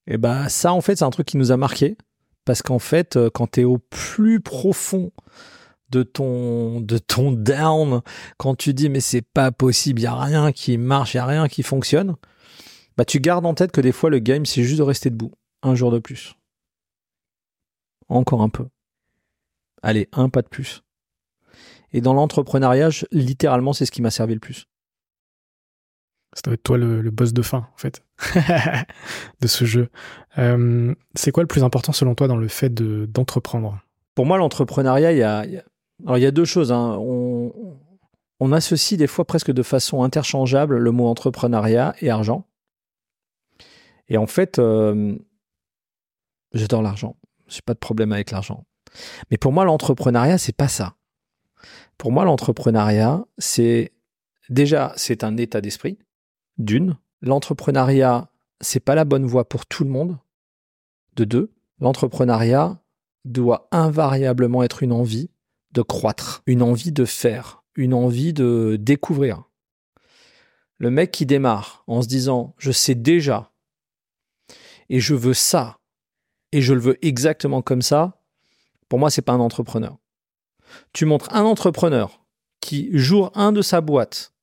[SPEAKER 1] Et bah, ça, en fait, c'est un truc qui nous a marqué. Parce qu'en fait, euh, quand tu es au plus profond de ton, de ton down, quand tu dis mais c'est pas possible, il y a rien qui marche, il y a rien qui fonctionne, bah tu gardes en tête que des fois le game c'est juste de rester debout, un jour de plus. Encore un peu. Allez, un pas de plus. Et dans l'entrepreneuriat, littéralement, c'est ce qui m'a servi le plus.
[SPEAKER 2] Ça doit être toi le, boss de fin, en fait, de ce jeu. Euh, c'est quoi le plus important selon toi dans le fait d'entreprendre?
[SPEAKER 1] Pour moi, l'entrepreneuriat, il y a, y a deux choses. Hein. On, associe des fois presque de façon interchangeable le mot entrepreneuriat et argent. Et en fait, euh, j'adore l'argent. J'ai pas de problème avec l'argent. Mais pour moi, l'entrepreneuriat, c'est pas ça. Pour moi, l'entrepreneuriat, c'est déjà, c'est un état d'esprit d'une, l'entrepreneuriat, c'est pas la bonne voie pour tout le monde. De deux, l'entrepreneuriat doit invariablement être une envie de croître, une envie de faire, une envie de découvrir. Le mec qui démarre en se disant je sais déjà et je veux ça et je le veux exactement comme ça, pour moi c'est pas un entrepreneur. Tu montres un entrepreneur qui jour un de sa boîte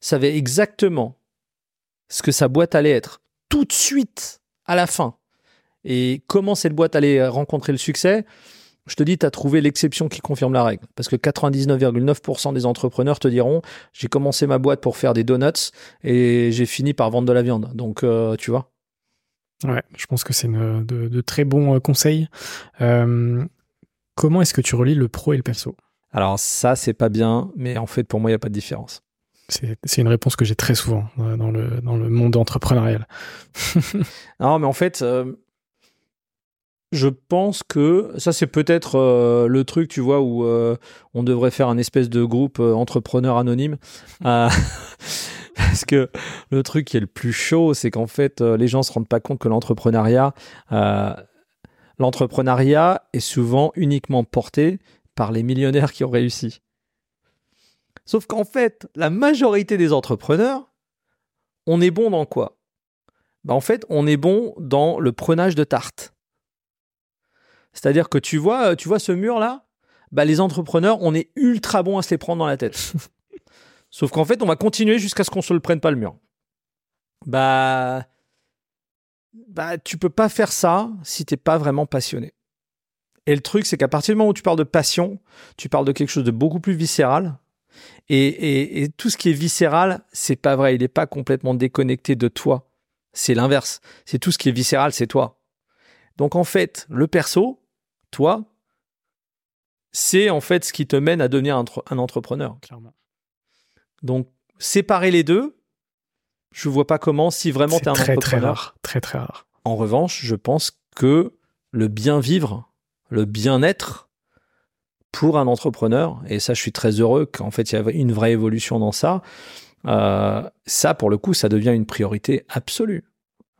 [SPEAKER 1] savait exactement ce que sa boîte allait être tout de suite à la fin et comment cette boîte allait rencontrer le succès, je te dis, tu as trouvé l'exception qui confirme la règle. Parce que 99,9% des entrepreneurs te diront, j'ai commencé ma boîte pour faire des donuts et j'ai fini par vendre de la viande. Donc, euh, tu vois.
[SPEAKER 2] Ouais, je pense que c'est de, très bons euh, conseils. Euh, comment est-ce que tu relis le pro et le perso?
[SPEAKER 1] Alors ça, c'est pas bien, mais en fait, pour moi, il n'y a pas de différence.
[SPEAKER 2] C'est une réponse que j'ai très souvent euh, dans le, dans le monde entrepreneurial.
[SPEAKER 1] non, mais en fait, euh, je pense que ça, c'est peut-être euh, le truc, tu vois, où on devrait faire un espèce de groupe entrepreneur anonyme. parce que le truc qui est le plus chaud, c'est qu'en fait, les gens se rendent pas compte que l'entrepreneuriat, l'entrepreneuriat est souvent uniquement porté par les millionnaires qui ont réussi. Sauf qu'en fait, la majorité des entrepreneurs, on est bon dans quoi? Bah, En fait, on est bon dans le prenage de tarte. C'est-à-dire que tu vois, tu vois ce mur-là? Bah, Les entrepreneurs, on est ultra bon à se les prendre dans la tête. Sauf qu'en fait, on va continuer jusqu'à ce qu'on se le prenne pas le mur. Bah, bah, tu peux pas faire ça si t'es pas vraiment passionné. Et le truc, c'est qu'à partir du moment où tu parles de passion, tu parles de quelque chose de beaucoup plus viscéral, et, tout ce qui est viscéral, c'est pas vrai. Il n'est pas complètement déconnecté de toi. C'est l'inverse. C'est tout ce qui est viscéral, c'est toi. Donc en fait, le perso, toi, c'est en fait ce qui te mène à devenir un, entrepreneur. Clairement. Donc séparer les deux, je vois pas comment si vraiment tu es un
[SPEAKER 2] très,
[SPEAKER 1] entrepreneur.
[SPEAKER 2] Très rare, très très rare.
[SPEAKER 1] En revanche, je pense que le bien vivre, le bien-être, pour un entrepreneur, et ça je suis très heureux qu'en fait il y avait une vraie évolution dans ça, euh, ça, pour le coup, ça devient une priorité absolue.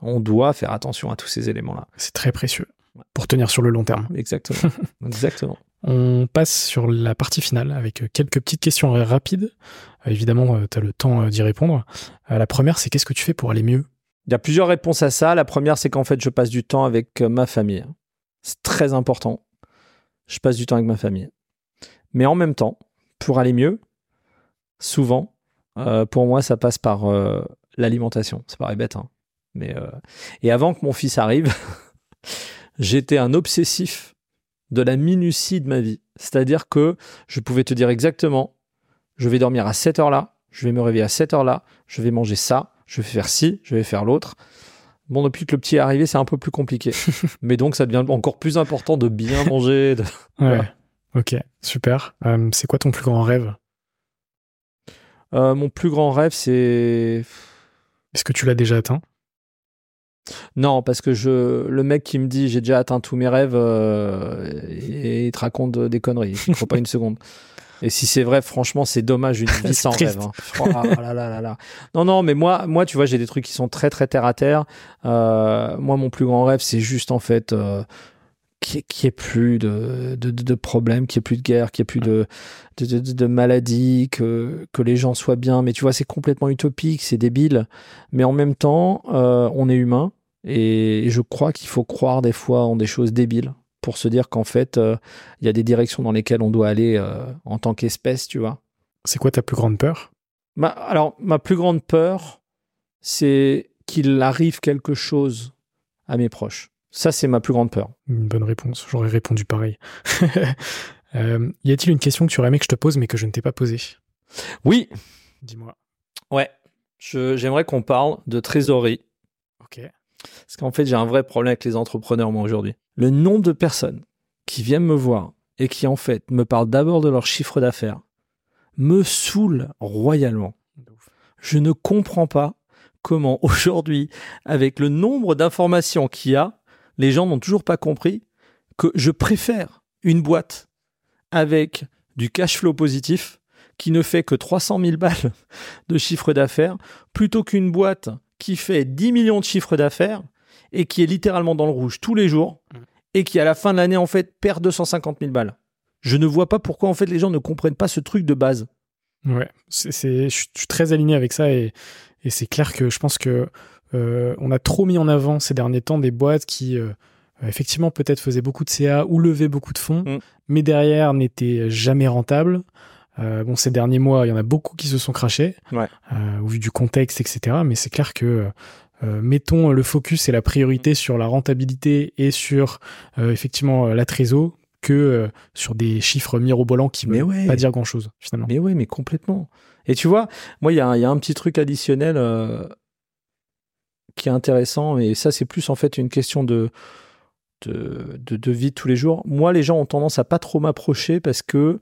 [SPEAKER 1] On doit faire attention à tous ces éléments-là.
[SPEAKER 2] C'est très précieux pour tenir sur le long terme.
[SPEAKER 1] Exactement. Exactement.
[SPEAKER 2] On passe sur la partie finale avec quelques petites questions rapides. Euh, évidemment, tu as le temps d'y répondre. La première, c'est qu'est-ce que tu fais pour aller mieux?
[SPEAKER 1] Il y a plusieurs réponses à ça. La première, c'est qu'en fait, je passe du temps avec ma famille. C'est très important. Je passe du temps avec ma famille. Mais en même temps, pour aller mieux, souvent, euh, pour moi, ça passe par euh, l'alimentation. Ça paraît bête, hein. Mais euh, et avant que mon fils arrive, j'étais un obsessif de la minutie de ma vie. C'est-à-dire que je pouvais te dire exactement, je vais dormir à cette heure-là, je vais me réveiller à cette heure-là, je vais manger ça, je vais faire ci, je vais faire l'autre. Bon, depuis que le petit est arrivé, c'est un peu plus compliqué. Mais donc, ça devient encore plus important de bien manger. De...
[SPEAKER 2] Ouais. Ok, super. c'est quoi ton plus grand rêve?
[SPEAKER 1] Euh, mon plus grand rêve, c'est.
[SPEAKER 2] Est-ce que tu l'as déjà atteint?
[SPEAKER 1] Non, parce que je, le mec qui me dit j'ai déjà atteint tous mes rêves, euh, et, il te raconte des conneries. Je ne crois pas une seconde. Et si c'est vrai, franchement, c'est dommage une vie sans rêve. Hein. Oh là, là, là, non, non, mais moi, moi, tu vois, j'ai des trucs qui sont très, très terre à terre. Euh, moi, mon plus grand rêve, c'est juste en fait qu'il n'y ait plus de, de, de, problèmes, qu'il n'y ait plus de guerre, qu'il n'y ait plus de, de, de, maladies, que, que les gens soient bien. Mais tu vois, c'est complètement utopique, c'est débile. Mais en même temps, euh, on est humain. Et je crois qu'il faut croire des fois en des choses débiles pour se dire qu'en fait, euh, il y a des directions dans lesquelles on doit aller euh, en tant qu'espèce, tu vois.
[SPEAKER 2] C'est quoi ta plus grande peur?
[SPEAKER 1] Bah, Alors, ma plus grande peur, c'est qu'il arrive quelque chose à mes proches. Ça, c'est ma plus grande peur.
[SPEAKER 2] Une bonne réponse. J'aurais répondu pareil. euh, y a-t-il une question que tu aurais aimé que je te pose mais que je ne t'ai pas posée?
[SPEAKER 1] Oui.
[SPEAKER 2] Dis-moi.
[SPEAKER 1] Ouais. J'aimerais qu'on parle de trésorerie.
[SPEAKER 2] Ok.
[SPEAKER 1] Parce qu'en fait, j'ai un vrai problème avec les entrepreneurs, moi, aujourd'hui. Le nombre de personnes qui viennent me voir et qui, en fait, me parlent d'abord de leur chiffre d'affaires me saoule royalement. Je ne comprends pas comment aujourd'hui, avec le nombre d'informations qu'il y a, les gens n'ont toujours pas compris que je préfère une boîte avec du cash flow positif qui ne fait que 300 000 balles de chiffre d'affaires plutôt qu'une boîte qui fait 10 millions de chiffre d'affaires et qui est littéralement dans le rouge tous les jours mm. et qui à la fin de l'année en fait perd 250 000 balles. Je ne vois pas pourquoi en fait les gens ne comprennent pas ce truc de base.
[SPEAKER 2] Ouais, c'est, je suis très aligné avec ça et, et c'est clair que je pense que on a trop mis en avant ces derniers temps des boîtes qui euh, effectivement peut-être faisaient beaucoup de CA ou levaient beaucoup de fonds, mm. mais derrière n'étaient jamais rentables. Euh, bon, ces derniers mois, il y en a beaucoup qui se sont crachés, au vu du contexte, etc. Mais c'est clair que mettons le focus et la priorité sur la rentabilité et sur effectivement la trésor que sur des chiffres mirobolants qui ne veulent pas dire grand-chose finalement.
[SPEAKER 1] Mais ouais, mais complètement. Et tu vois, moi, il y, y, a un petit truc additionnel qui est intéressant, et ça c'est plus en fait une question de, de, de, vie de tous les jours. Moi, les gens ont tendance à pas trop m'approcher parce que,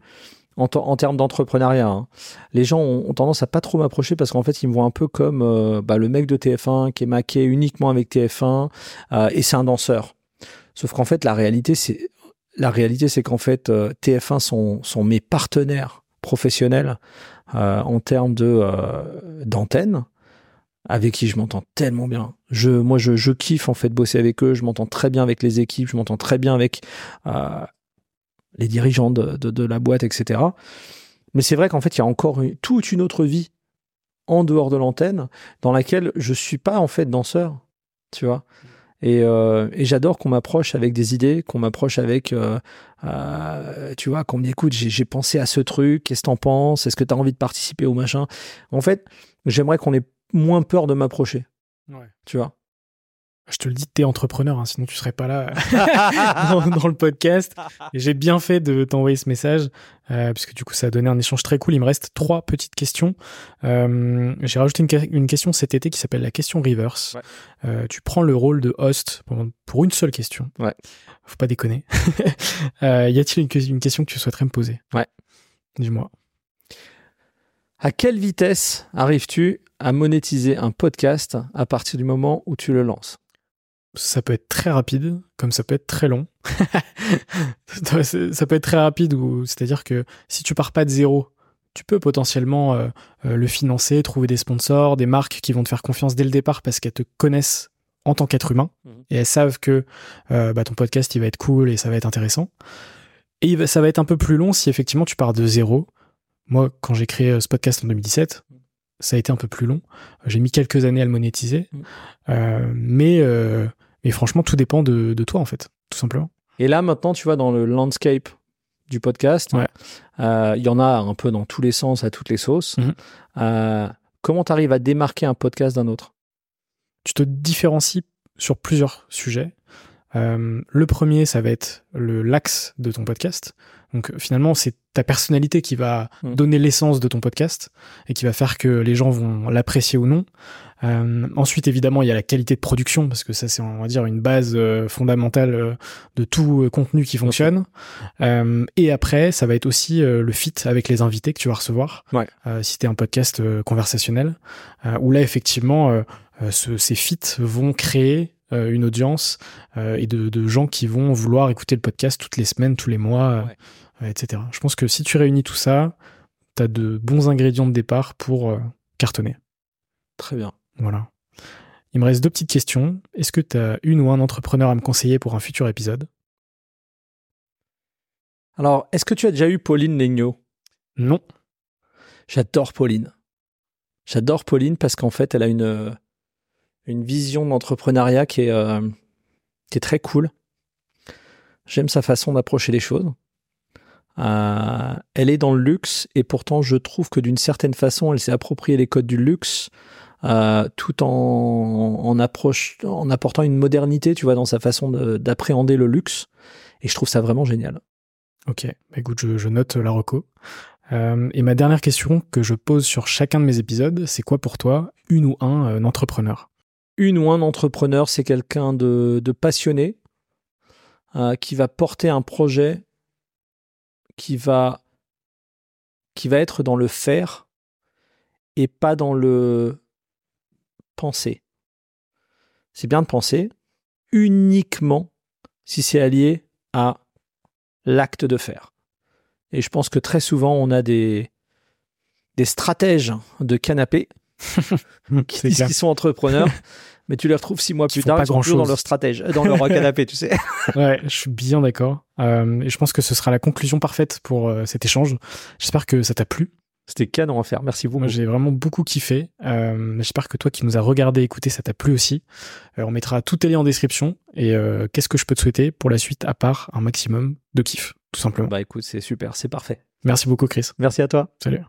[SPEAKER 1] en, termes d'entrepreneuriat, hein, les gens ont, tendance à pas trop m'approcher parce qu'en fait, ils me voient un peu comme euh, bah, le mec de TF1 qui est maqué uniquement avec TF1 euh, et c'est un danseur. Sauf qu'en fait, la réalité, c'est la réalité, c'est qu'en fait, euh, TF1 sont, sont mes partenaires professionnels en termes d'antenne avec qui je m'entends tellement bien. Je, moi, je, je, kiffe en fait bosser avec eux. Je m'entends très bien avec les équipes. Je m'entends très bien avec euh, les dirigeants de, de, de, la boîte, etc. Mais c'est vrai qu'en fait, il y a encore toute une autre vie en dehors de l'antenne dans laquelle je suis pas en fait danseur, tu vois. Et, euh, et j'adore qu'on m'approche avec des idées, qu'on m'approche avec, euh, euh tu vois, qu'on me dit j'ai pensé à ce truc, qu'est-ce que t'en penses, est-ce que t'as envie de participer au machin? En fait, j'aimerais qu'on ait moins peur de m'approcher.
[SPEAKER 2] Ouais.
[SPEAKER 1] Tu vois?
[SPEAKER 2] Je te le dis, t'es entrepreneur, hein, sinon tu serais pas là dans, le podcast. Et j'ai bien fait de t'envoyer ce message, euh, puisque du coup ça a donné un échange très cool. Il me reste trois petites questions. Euh, j'ai rajouté une, question cet été qui s'appelle la question reverse. Euh, tu prends le rôle de host pour, pour une seule question.
[SPEAKER 1] Ouais.
[SPEAKER 2] Faut pas déconner. Euh, y a-t-il une, une, question que tu souhaiterais me poser?
[SPEAKER 1] Ouais.
[SPEAKER 2] Dis-moi.
[SPEAKER 1] À quelle vitesse arrives-tu à monétiser un podcast à partir du moment où tu le lances?
[SPEAKER 2] Ça peut être très rapide, comme ça peut être très long. ça peut être très rapide, c'est-à-dire que si tu pars pas de zéro, tu peux potentiellement euh, euh, le financer, trouver des sponsors, des marques qui vont te faire confiance dès le départ parce qu'elles te connaissent en tant qu'être humain
[SPEAKER 1] Mhm.
[SPEAKER 2] et elles savent que euh, bah, ton podcast il va être cool et ça va être intéressant. Et ça va être un peu plus long si effectivement tu pars de zéro. Moi, quand j'ai créé euh, ce podcast en 2017, ça a été un peu plus long. J'ai mis quelques années à le monétiser,
[SPEAKER 1] Mhm.
[SPEAKER 2] Euh, mais euh, mais franchement tout dépend de, de toi en fait, tout simplement.
[SPEAKER 1] Et là, maintenant, tu vois, dans le landscape du podcast,
[SPEAKER 2] Ouais.
[SPEAKER 1] euh, il y en a un peu dans tous les sens, à toutes les sauces.
[SPEAKER 2] Mhm.
[SPEAKER 1] Euh, comment tu arrives à démarquer un podcast d'un autre?
[SPEAKER 2] Tu te différencies sur plusieurs sujets. Euh, le premier, ça va être le l'axe de ton podcast. Donc finalement, c'est ta personnalité qui va
[SPEAKER 1] Mm.
[SPEAKER 2] donner l'essence de ton podcast et qui va faire que les gens vont l'apprécier ou non. Euh, ensuite, évidemment, il y a la qualité de production parce que ça, c'est on va dire une base euh, fondamentale euh, de tout contenu qui fonctionne. Euh, et après, ça va être aussi le fit avec les invités que tu vas recevoir.
[SPEAKER 1] Ouais.
[SPEAKER 2] Si t'es un podcast conversationnel, où là, effectivement, ce- ces feats vont créer une audience euh, et de, de gens qui vont vouloir écouter le podcast toutes les semaines, tous les mois, euh,
[SPEAKER 1] Ouais.
[SPEAKER 2] euh, etc. Je pense que si tu réunis tout ça, tu as de bons ingrédients de départ pour euh, cartonner.
[SPEAKER 1] Très bien.
[SPEAKER 2] Voilà. Il me reste deux petites questions. Est-ce que tu as une ou un entrepreneur à me conseiller pour un futur épisode?
[SPEAKER 1] Alors, est-ce que tu as déjà eu Pauline Legnaud?
[SPEAKER 2] Non.
[SPEAKER 1] J'adore Pauline. J'adore Pauline parce qu'en fait, elle a une, euh, une vision d'entrepreneuriat qui est, euh, qui est très cool. J'aime sa façon d'approcher les choses. Euh, elle est dans le luxe et pourtant, je trouve que d'une certaine façon, elle s'est approprié les codes du luxe euh, tout en, apportant une modernité, tu vois, dans sa façon de- d'appréhender le luxe. Et je trouve ça vraiment génial.
[SPEAKER 2] Ok, bah écoute, je, note la reco. Et ma dernière question que je pose sur chacun de mes épisodes, c'est quoi pour toi une ou un entrepreneur?
[SPEAKER 1] Une ou un entrepreneur, c'est quelqu'un de, passionné euh, qui va porter un projet qui va, qui va être dans le faire et pas dans le penser. C'est bien de penser uniquement si c'est allié à l'acte de faire. Et je pense que très souvent, on a des, des stratèges de canapé qui disent qu'ils sont entrepreneurs, mais tu les retrouves six mois plus tard,
[SPEAKER 2] pas
[SPEAKER 1] ils sont toujours dans leur stratège, dans leur canapé, tu sais.
[SPEAKER 2] Ouais, je suis bien d'accord. Euh, et je pense que ce sera la conclusion parfaite pour euh, cet échange. J'espère que ça t'a plu.
[SPEAKER 1] C'était canon à faire. Merci beaucoup.
[SPEAKER 2] Moi, j'ai vraiment beaucoup kiffé. Euh, J'espère que toi qui nous as regardé, écouté, ça t'a plu aussi. Euh, on mettra tous tes liens en description. Et euh, qu'est-ce que je peux te souhaiter pour la suite, à part un maximum de kiff, tout simplement.
[SPEAKER 1] Bah écoute, c'est super, c'est parfait.
[SPEAKER 2] Merci beaucoup, Chris.
[SPEAKER 1] Merci à toi.
[SPEAKER 2] Salut.